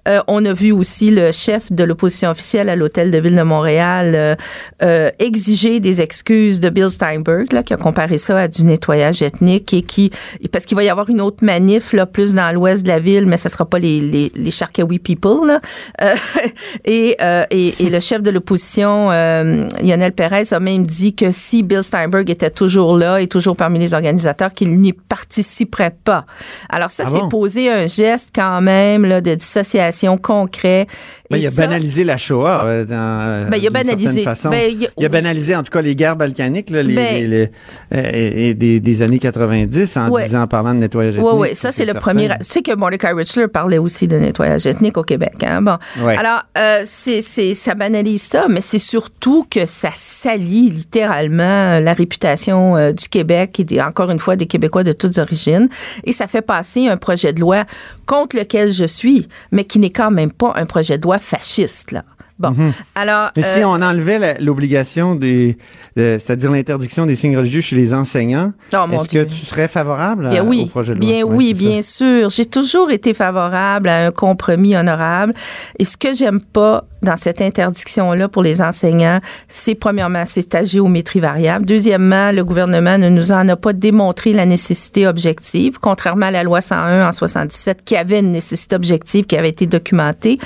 Euh, on a vu aussi le chef de l'opposition officielle à l'hôtel de ville de Montréal euh, euh, exiger des excuses de Bill Steinberg Là, qui a comparé ça à du nettoyage ethnique et qui, parce qu'il va y avoir une autre manif, là, plus dans l'ouest de la ville, mais ce sera pas les, les, les Charkawi people, là. Euh, et, euh, et, et, le chef de l'opposition, euh, Lionel Perez, a même dit que si Bill Steinberg était toujours là et toujours parmi les organisateurs, qu'il n'y participerait pas. Alors ça, Ah c'est poser un geste quand même là, de dissociation concret. Ben, il a ça- banalisé la Shoah. euh, dans, Ben, il a banalisé. façon. Ben, il a- il a banalisé, en tout cas, les guerres balkaniques, là, les, Ben- les- les- euh, des, des années 90, en Ouais. disant, en parlant de nettoyage Oui, ethnique. oui, ça, c'est le certain. premier. Tu sais que Mordecai Richler parlait aussi de nettoyage ethnique au Québec. Hein? Bon. Ouais. Alors, euh, c'est, c'est, ça banalise ça, mais c'est surtout que ça salit littéralement la réputation euh, du Québec et des, encore une fois des Québécois de toutes origines. Et ça fait passer un projet de loi contre lequel je suis, mais qui n'est quand même pas un projet de loi fasciste, là. Bon. Alors. Mhm. Mais si euh, on enlevait l'obligation des, de- c'est-à-dire l'interdiction des signes religieux chez les enseignants, Oh, est-ce que tu serais favorable à- oui, au projet de loi? bien oui, ça. bien sûr. J'ai toujours été favorable à un compromis honorable. Et ce que j'aime pas dans cette interdiction-là pour les enseignants, c'est premièrement, c'est ta géométrie variable. Deuxièmement, le gouvernement ne nous en a pas démontré la nécessité objective, contrairement à la loi 101 en 77 qui avait une nécessité objective qui avait été documentée.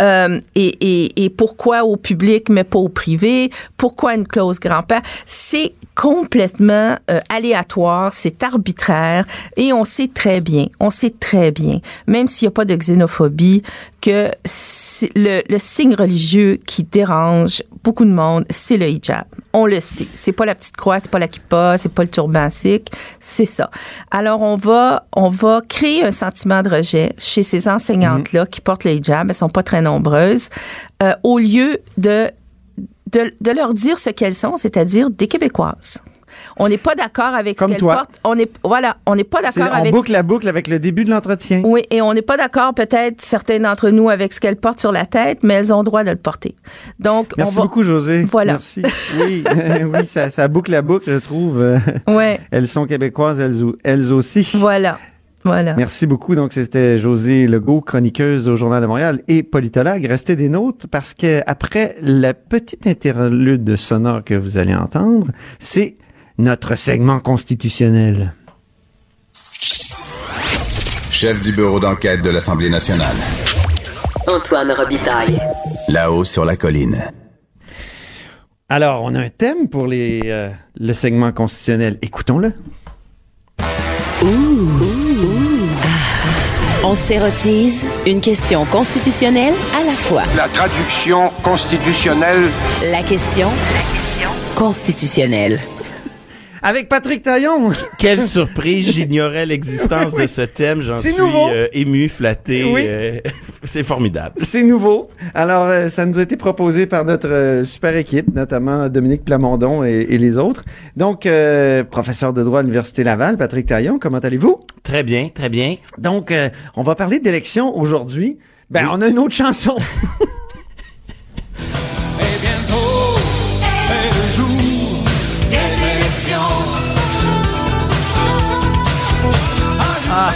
Euh, et, pourquoi au public mais pas au privé? Pourquoi une clause grand-père? C'est complètement euh, aléatoire, c'est arbitraire et on sait très bien, on sait très bien, même s'il n'y a pas de xénophobie, que le, le signe religieux qui dérange beaucoup de monde, c'est le hijab. On le sait. C'est pas la petite croix, c'est pas la kippa, c'est pas le turban sikh, c'est ça. Alors on va, on va créer un sentiment de rejet chez ces enseignantes-là qui portent le hijab, elles sont pas très nombreuses, euh, au lieu de de, de leur dire ce qu'elles sont, c'est-à-dire des Québécoises. On n'est pas d'accord avec Comme ce qu'elles toi. portent. On est voilà, on n'est pas d'accord On avec boucle la boucle avec le début de l'entretien. oui, et on n'est pas d'accord peut-être certains d'entre nous avec ce qu'elles portent sur la tête, mais elles ont le droit de le porter. Donc Merci on va beaucoup, José. Voilà. Merci. Oui, oui ça, ça boucle la boucle, je trouve. Ouais, Elles sont québécoises, elles, elles aussi. voilà. Voilà. Merci beaucoup. Donc, c'était José Legault, chroniqueuse au Journal de Montréal et politologue. Restez des nôtres parce que après la petite interlude sonore que vous allez entendre, c'est notre segment constitutionnel. Chef du bureau d'enquête de l'Assemblée nationale. Antoine Robitaille. Là-haut sur la colline. Alors, on a un thème pour les, euh, le segment constitutionnel. Écoutons-le. On s'érotise une question constitutionnelle à la fois. La traduction constitutionnelle La question constitutionnelle. Avec Patrick Taillon. Quelle surprise, j'ignorais l'existence de ce thème, j'en suis nouveau. euh, ému, flatté, Oui. euh, c'est formidable. C'est nouveau. Alors, euh, ça nous a été proposé par notre super équipe, notamment Dominique Plamondon et, et les autres. Donc, professeur de droit à l'Université Laval, Patrick Taillon, comment allez-vous? Très bien, très bien. Donc, on va parler d'élections aujourd'hui. Ben, on a une autre chanson. Ah.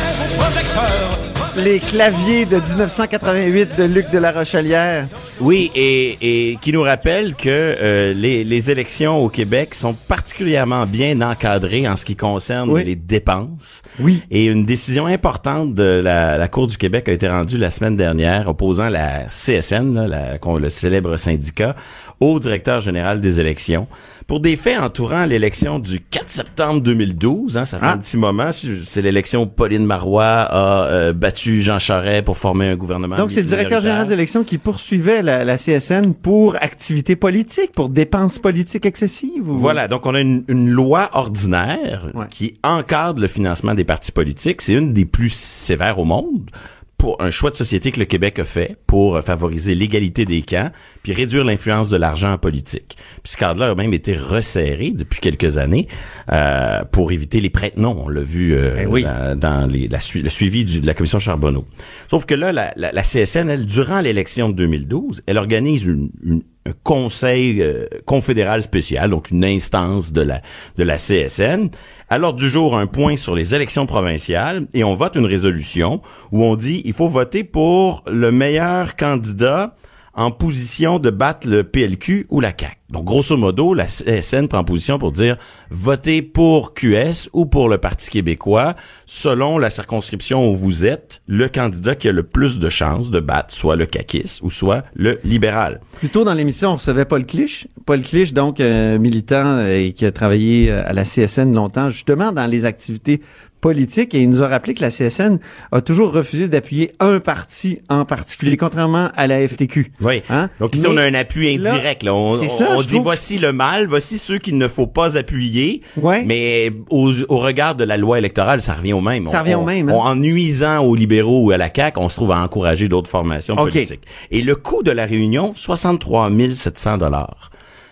Les claviers de 1988 de Luc de la Rochelière. Oui, et, et qui nous rappelle que euh, les, les élections au Québec sont particulièrement bien encadrées en ce qui concerne Oui. les dépenses. Oui. Et une décision importante de la, la Cour du Québec a été rendue la semaine dernière opposant la CSN, là, la- le célèbre syndicat, au directeur général des élections pour des faits entourant l'élection du 4 septembre 2012. Hein, ça fait Ah. un petit moment. C'est l'élection où Pauline Marois a euh, battu Jean Charest pour former un gouvernement. Donc, c'est le directeur général des élections qui poursuivait la, la CSN pour activité politique, pour dépenses politiques excessives. ou- Voilà, donc on a une, une loi ordinaire Ouais. qui encadre le financement des partis politiques. C'est une des plus sévères au monde pour un choix de société que le Québec a fait pour euh, favoriser l'égalité des camps puis réduire l'influence de l'argent en politique. Puis ce cadre-là a même été resserré depuis quelques années euh, pour éviter les prête-noms. On l'a vu euh, oui. dans, dans les- la sui- le suivi du- de la commission Charbonneau. Sauf que là, la, la- CSN, elle, durant l'élection de 2012, elle organise une, une- un conseil euh, confédéral spécial, donc une instance de la, de la CSN. L'ordre du jour, un point sur les élections provinciales et on vote une résolution où on dit il faut voter pour le meilleur candidat en position de battre le PLQ ou la CAQ. Donc, grosso modo, la CSN prend position pour dire votez pour QS ou pour le Parti québécois, selon la circonscription où vous êtes, le candidat qui a le plus de chances de battre soit le caquiste ou soit le libéral. Plus tôt dans l'émission, on recevait Paul Clich. Paul Clich, donc euh, militant euh, et qui a travaillé euh, à la CSN longtemps, justement dans les activités politique et il nous a rappelé que la CSN a toujours refusé d'appuyer un parti en particulier, contrairement à la FTQ. Oui. Hein? Donc ici, Mais on a un appui indirect. Là. On, c'est on- ça, on dit voici le mal, voici ceux qu'il ne faut pas appuyer. Ouais. Mais au, au regard de la loi électorale, ça revient au même. Ça On- revient au même, hein? on- en nuisant aux libéraux ou à la CAQ, on se trouve à encourager d'autres formations politiques. Et le coût de la réunion, 63 700 dollars.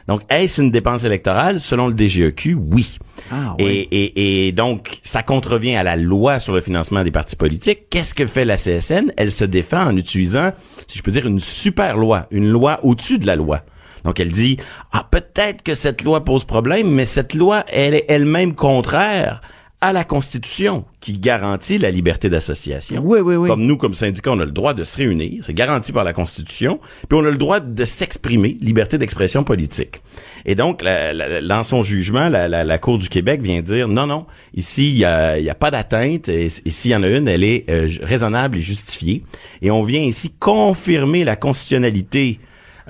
Donc, est-ce une dépense électorale? Selon le DGEQ, oui. Ah, Et, ouais. et, et donc, ça contrevient à la loi sur le financement des partis politiques. Qu'est-ce que fait la CSN? Elle se défend en utilisant, si je peux dire, une super loi, une loi au-dessus de la loi. Donc, elle dit, ah, peut-être que cette loi pose problème, mais cette loi, elle est elle-même contraire à la Constitution qui garantit la liberté d'association. Oui, oui, oui. Comme nous, comme syndicat, on a le droit de se réunir, c'est garanti par la Constitution, puis on a le droit de s'exprimer, liberté d'expression politique. Et donc, la- la- dans son jugement, la, Cour du Québec vient dire, non, non, ici, il y a, il y a pas d'atteinte, et, et s'il y en a une, elle est euh, raisonnable et justifiée. Et on vient ici confirmer la constitutionnalité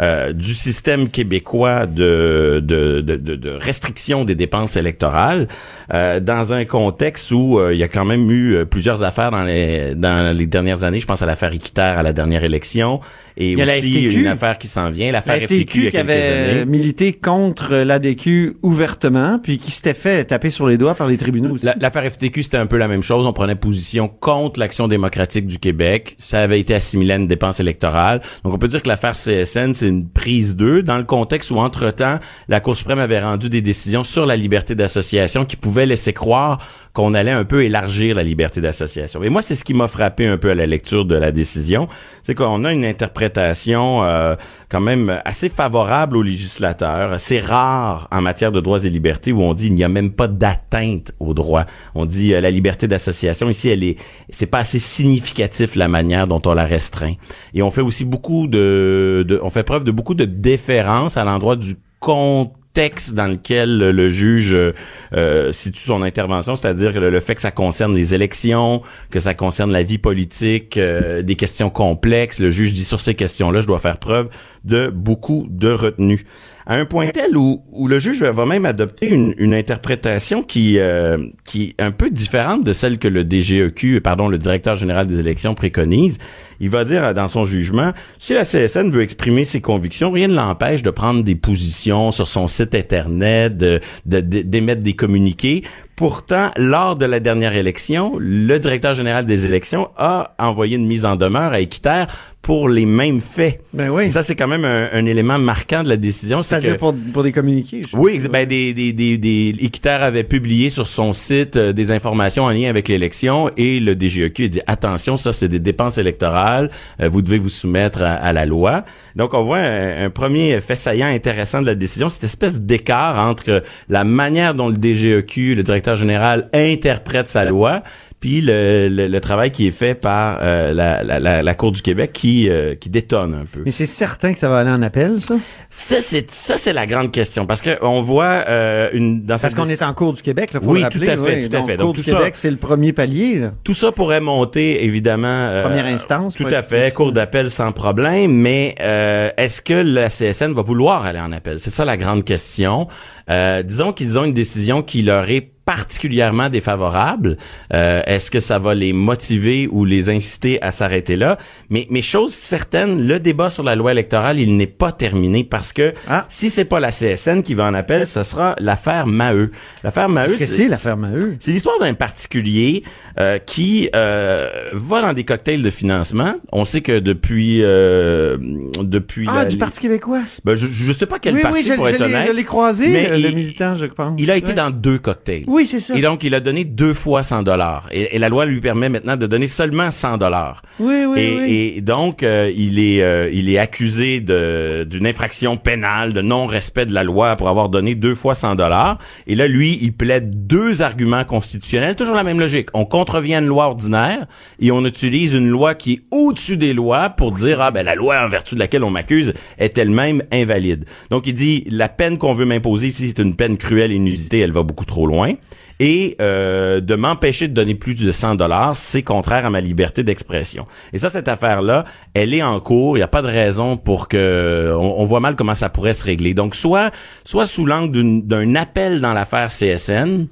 euh, du système québécois de, de, de, de, restriction des dépenses électorales euh, dans un contexte où euh, il y a quand même eu euh, plusieurs affaires dans les dans les dernières années. Je pense à l'affaire équitaire à la dernière élection et Il y a la aussi FTQ. une affaire qui s'en vient, La l'affaire FTQ, il y FTQ a qui avait années. milité contre l'ADQ ouvertement, puis qui s'était fait taper sur les doigts par les tribunaux aussi. La- L'affaire FTQ, c'était un peu la même chose. On prenait position contre l'action démocratique du Québec. Ça avait été assimilé à une dépense électorale. Donc, on peut dire que l'affaire CSN, c'est une prise d'eux dans le contexte où, entre-temps, la Cour suprême avait rendu des décisions sur la liberté d'association qui pouvaient laisser croire qu'on allait un peu élargir la liberté d'association. Et moi, c'est ce qui m'a frappé un peu à la lecture de la décision. C'est qu'on a une interprétation euh, quand même assez favorable aux législateurs. C'est rare en matière de droits et libertés où on dit il n'y a même pas d'atteinte aux droits. On dit euh, la liberté d'association ici elle est c'est pas assez significatif la manière dont on la restreint. Et on fait aussi beaucoup de, de on fait preuve de beaucoup de déférence à l'endroit du contexte dans lequel le, juge euh, euh, situe son intervention, c'est-à-dire le, le fait que ça concerne les élections, que ça concerne la vie politique, euh, des questions complexes. Le juge dit sur ces questions-là, je dois faire preuve de beaucoup de retenue. À un point tel où, où le juge va même adopter une, une interprétation qui, euh, qui est un peu différente de celle que le DGEQ, pardon, le directeur général des élections préconise. Il va dire euh, dans son jugement, si la CSN veut exprimer ses convictions, rien ne l'empêche de prendre des positions sur son site Internet, de- de- de- d'émettre des communiqués. Pourtant, lors de la dernière élection, le directeur général des élections a envoyé une mise en demeure à Équiterre pour les mêmes faits. Ben oui. Et ça, c'est quand même un, un élément marquant de la décision. c'est C'est-à-dire que- pour, pour des communiqués. je- oui, ben des des des des Équiterre avait publié sur son site euh, des informations en lien avec l'élection et le DGEQ a dit attention, ça c'est des dépenses électorales, euh, vous devez vous soumettre à, à la loi. Donc on voit un, un premier fait saillant intéressant de la décision, cette espèce d'écart entre la manière dont le DGEQ, le directeur général interprète sa loi puis le, le, le travail qui est fait par euh, la, la, la, Cour du Québec qui, euh, qui détonne un peu. Mais c'est certain que ça va aller en appel, ça? Ça, c'est ça, c'est la grande question parce que on voit euh, une dans Parce cette qu'on est en cours du Québec, là, faut Oui, le rappeler. tout à fait, oui. tout à Donc, fait. Cour Donc, du tout ça- Québec, c'est le premier palier. là. Tout ça pourrait monter, évidemment. euh, Première instance, Tout à fait, cour d'appel sans problème, mais euh, est-ce que la CSN va vouloir aller en appel? C'est ça la grande question. Euh, disons qu'ils ont une décision qui leur est particulièrement défavorable. Euh, est-ce que ça va les motiver ou les inciter à s'arrêter là? Mais, mais chose certaine, le débat sur la loi électorale, il n'est pas terminé parce que Ah. si c'est pas la CSN qui va en appel, ce sera l'affaire Maheu. L'affaire Maheu, c'est, l'affaire Maheu? c'est l'histoire d'un particulier euh, qui euh, va dans des cocktails de financement. On sait que depuis euh, depuis Ah, la- du Parti québécois. ben, je, je sais pas quel oui, parti oui, je, pour je être honnête. je l'ai croisé, mais euh, le il- militant, je pense. Il a été Ouais. dans deux cocktails. Oui, c'est ça. Et donc, il a donné deux fois 100 dollars. Et, et la loi lui permet maintenant de donner seulement 100 dollars. Oui, oui, et, oui. et donc, euh, il est euh, il est accusé de d'une infraction pénale, de non-respect de la loi pour avoir donné deux fois 100 dollars. Et là, lui, il plaide deux arguments constitutionnels, toujours la même logique. On contrevient à une loi ordinaire et on utilise une loi qui est au-dessus des lois pour dire ah ben la loi en vertu de laquelle on m'accuse est elle-même invalide. Donc il dit la peine qu'on veut m'imposer ici c'est une peine cruelle et inusitée, elle va beaucoup trop loin. Et euh, de m'empêcher de donner plus de 100 dollars, c'est contraire à ma liberté d'expression. Et ça, cette affaire-là, elle est en cours. Il n'y a pas de raison pour que on, on voit mal comment ça pourrait se régler. Donc, soit, soit sous l'angle d'un appel dans l'affaire CSN,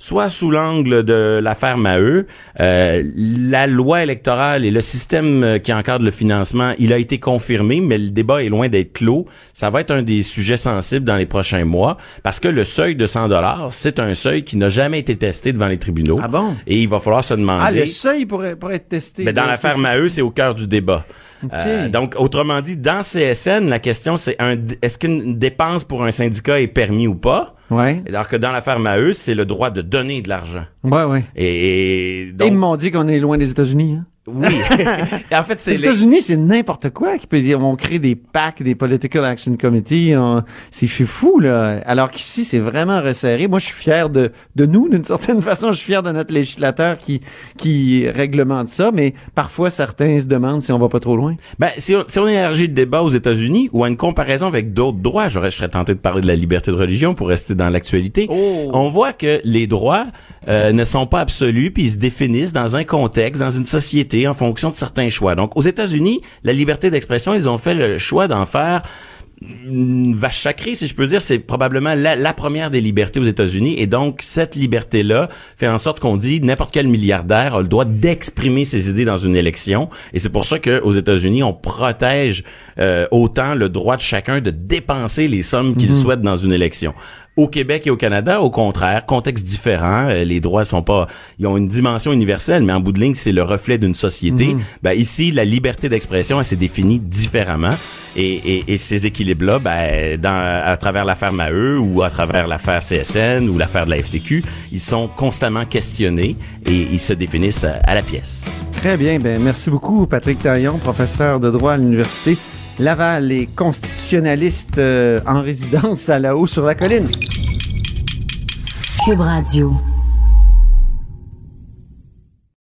soit sous l'angle de l'affaire Maheu, euh, la loi électorale et le système euh, qui encadre le financement, il a été confirmé, mais le débat est loin d'être clos. Ça va être un des sujets sensibles dans les prochains mois, parce que le seuil de 100 dollars, c'est un seuil qui n'a jamais été testé devant les tribunaux. Ah bon? Et il va falloir se demander. Ah, le seuil pourrait, pourrait être testé. Mais dans l'affaire Maheu, c'est au cœur du débat. OK. Euh, donc, autrement dit, dans CSN, la question c'est un, est-ce qu'une dépense pour un syndicat est permis ou pas? Ouais. Alors que dans l'affaire Maheu, c'est le droit de donner de l'argent. Ouais, ouais. Et, donc, ils m'ont dit qu'on est loin des États-Unis. Hein? Oui. en fait, c'est Les États-Unis, c'est n'importe quoi qui peut dire. On crée des PAC, des Political Action Committee. on- C'est fou, là. Alors qu'ici, c'est vraiment resserré. Moi, je suis fier de, de nous, d'une certaine façon. Je suis fier de notre législateur qui, qui réglemente ça. Mais parfois, certains se demandent si on va pas trop loin. Ben, si on, si on élargit le débat aux États-Unis ou à une comparaison avec d'autres droits, j'aurais, je serais tenté de parler de la liberté de religion pour rester dans l'actualité. Oh. On voit que les droits euh, ne sont pas absolus, puis ils se définissent dans un contexte, dans une société, en fonction de certains choix. Donc, aux États-Unis, la liberté d'expression, ils ont fait le choix d'en faire une vache sacrée, si je peux dire, c'est probablement la, la première des libertés aux États-Unis. Et donc, cette liberté-là fait en sorte qu'on dit n'importe quel milliardaire a le droit d'exprimer ses idées dans une élection. Et c'est pour ça qu'aux États-Unis, on protège euh, autant le droit de chacun de dépenser les sommes qu'il souhaite dans une élection. Au Québec et au Canada, au contraire, contexte différent. euh, les droits sont pas, ils ont une dimension universelle, mais en bout de ligne, c'est le reflet d'une société. Ben, ici, la liberté d'expression, elle s'est définie différemment. Et, et, et ces équilibres-là, ben, dans, à travers l'affaire Maheu ou à travers l'affaire CSN ou l'affaire de la FTQ, ils sont constamment questionnés et ils se définissent à, à la pièce. Très bien. Ben, merci beaucoup, Patrick Taillon, professeur de droit à l'Université Laval et constitutionnaliste euh, en résidence à la haut sur la colline. Cube Radio.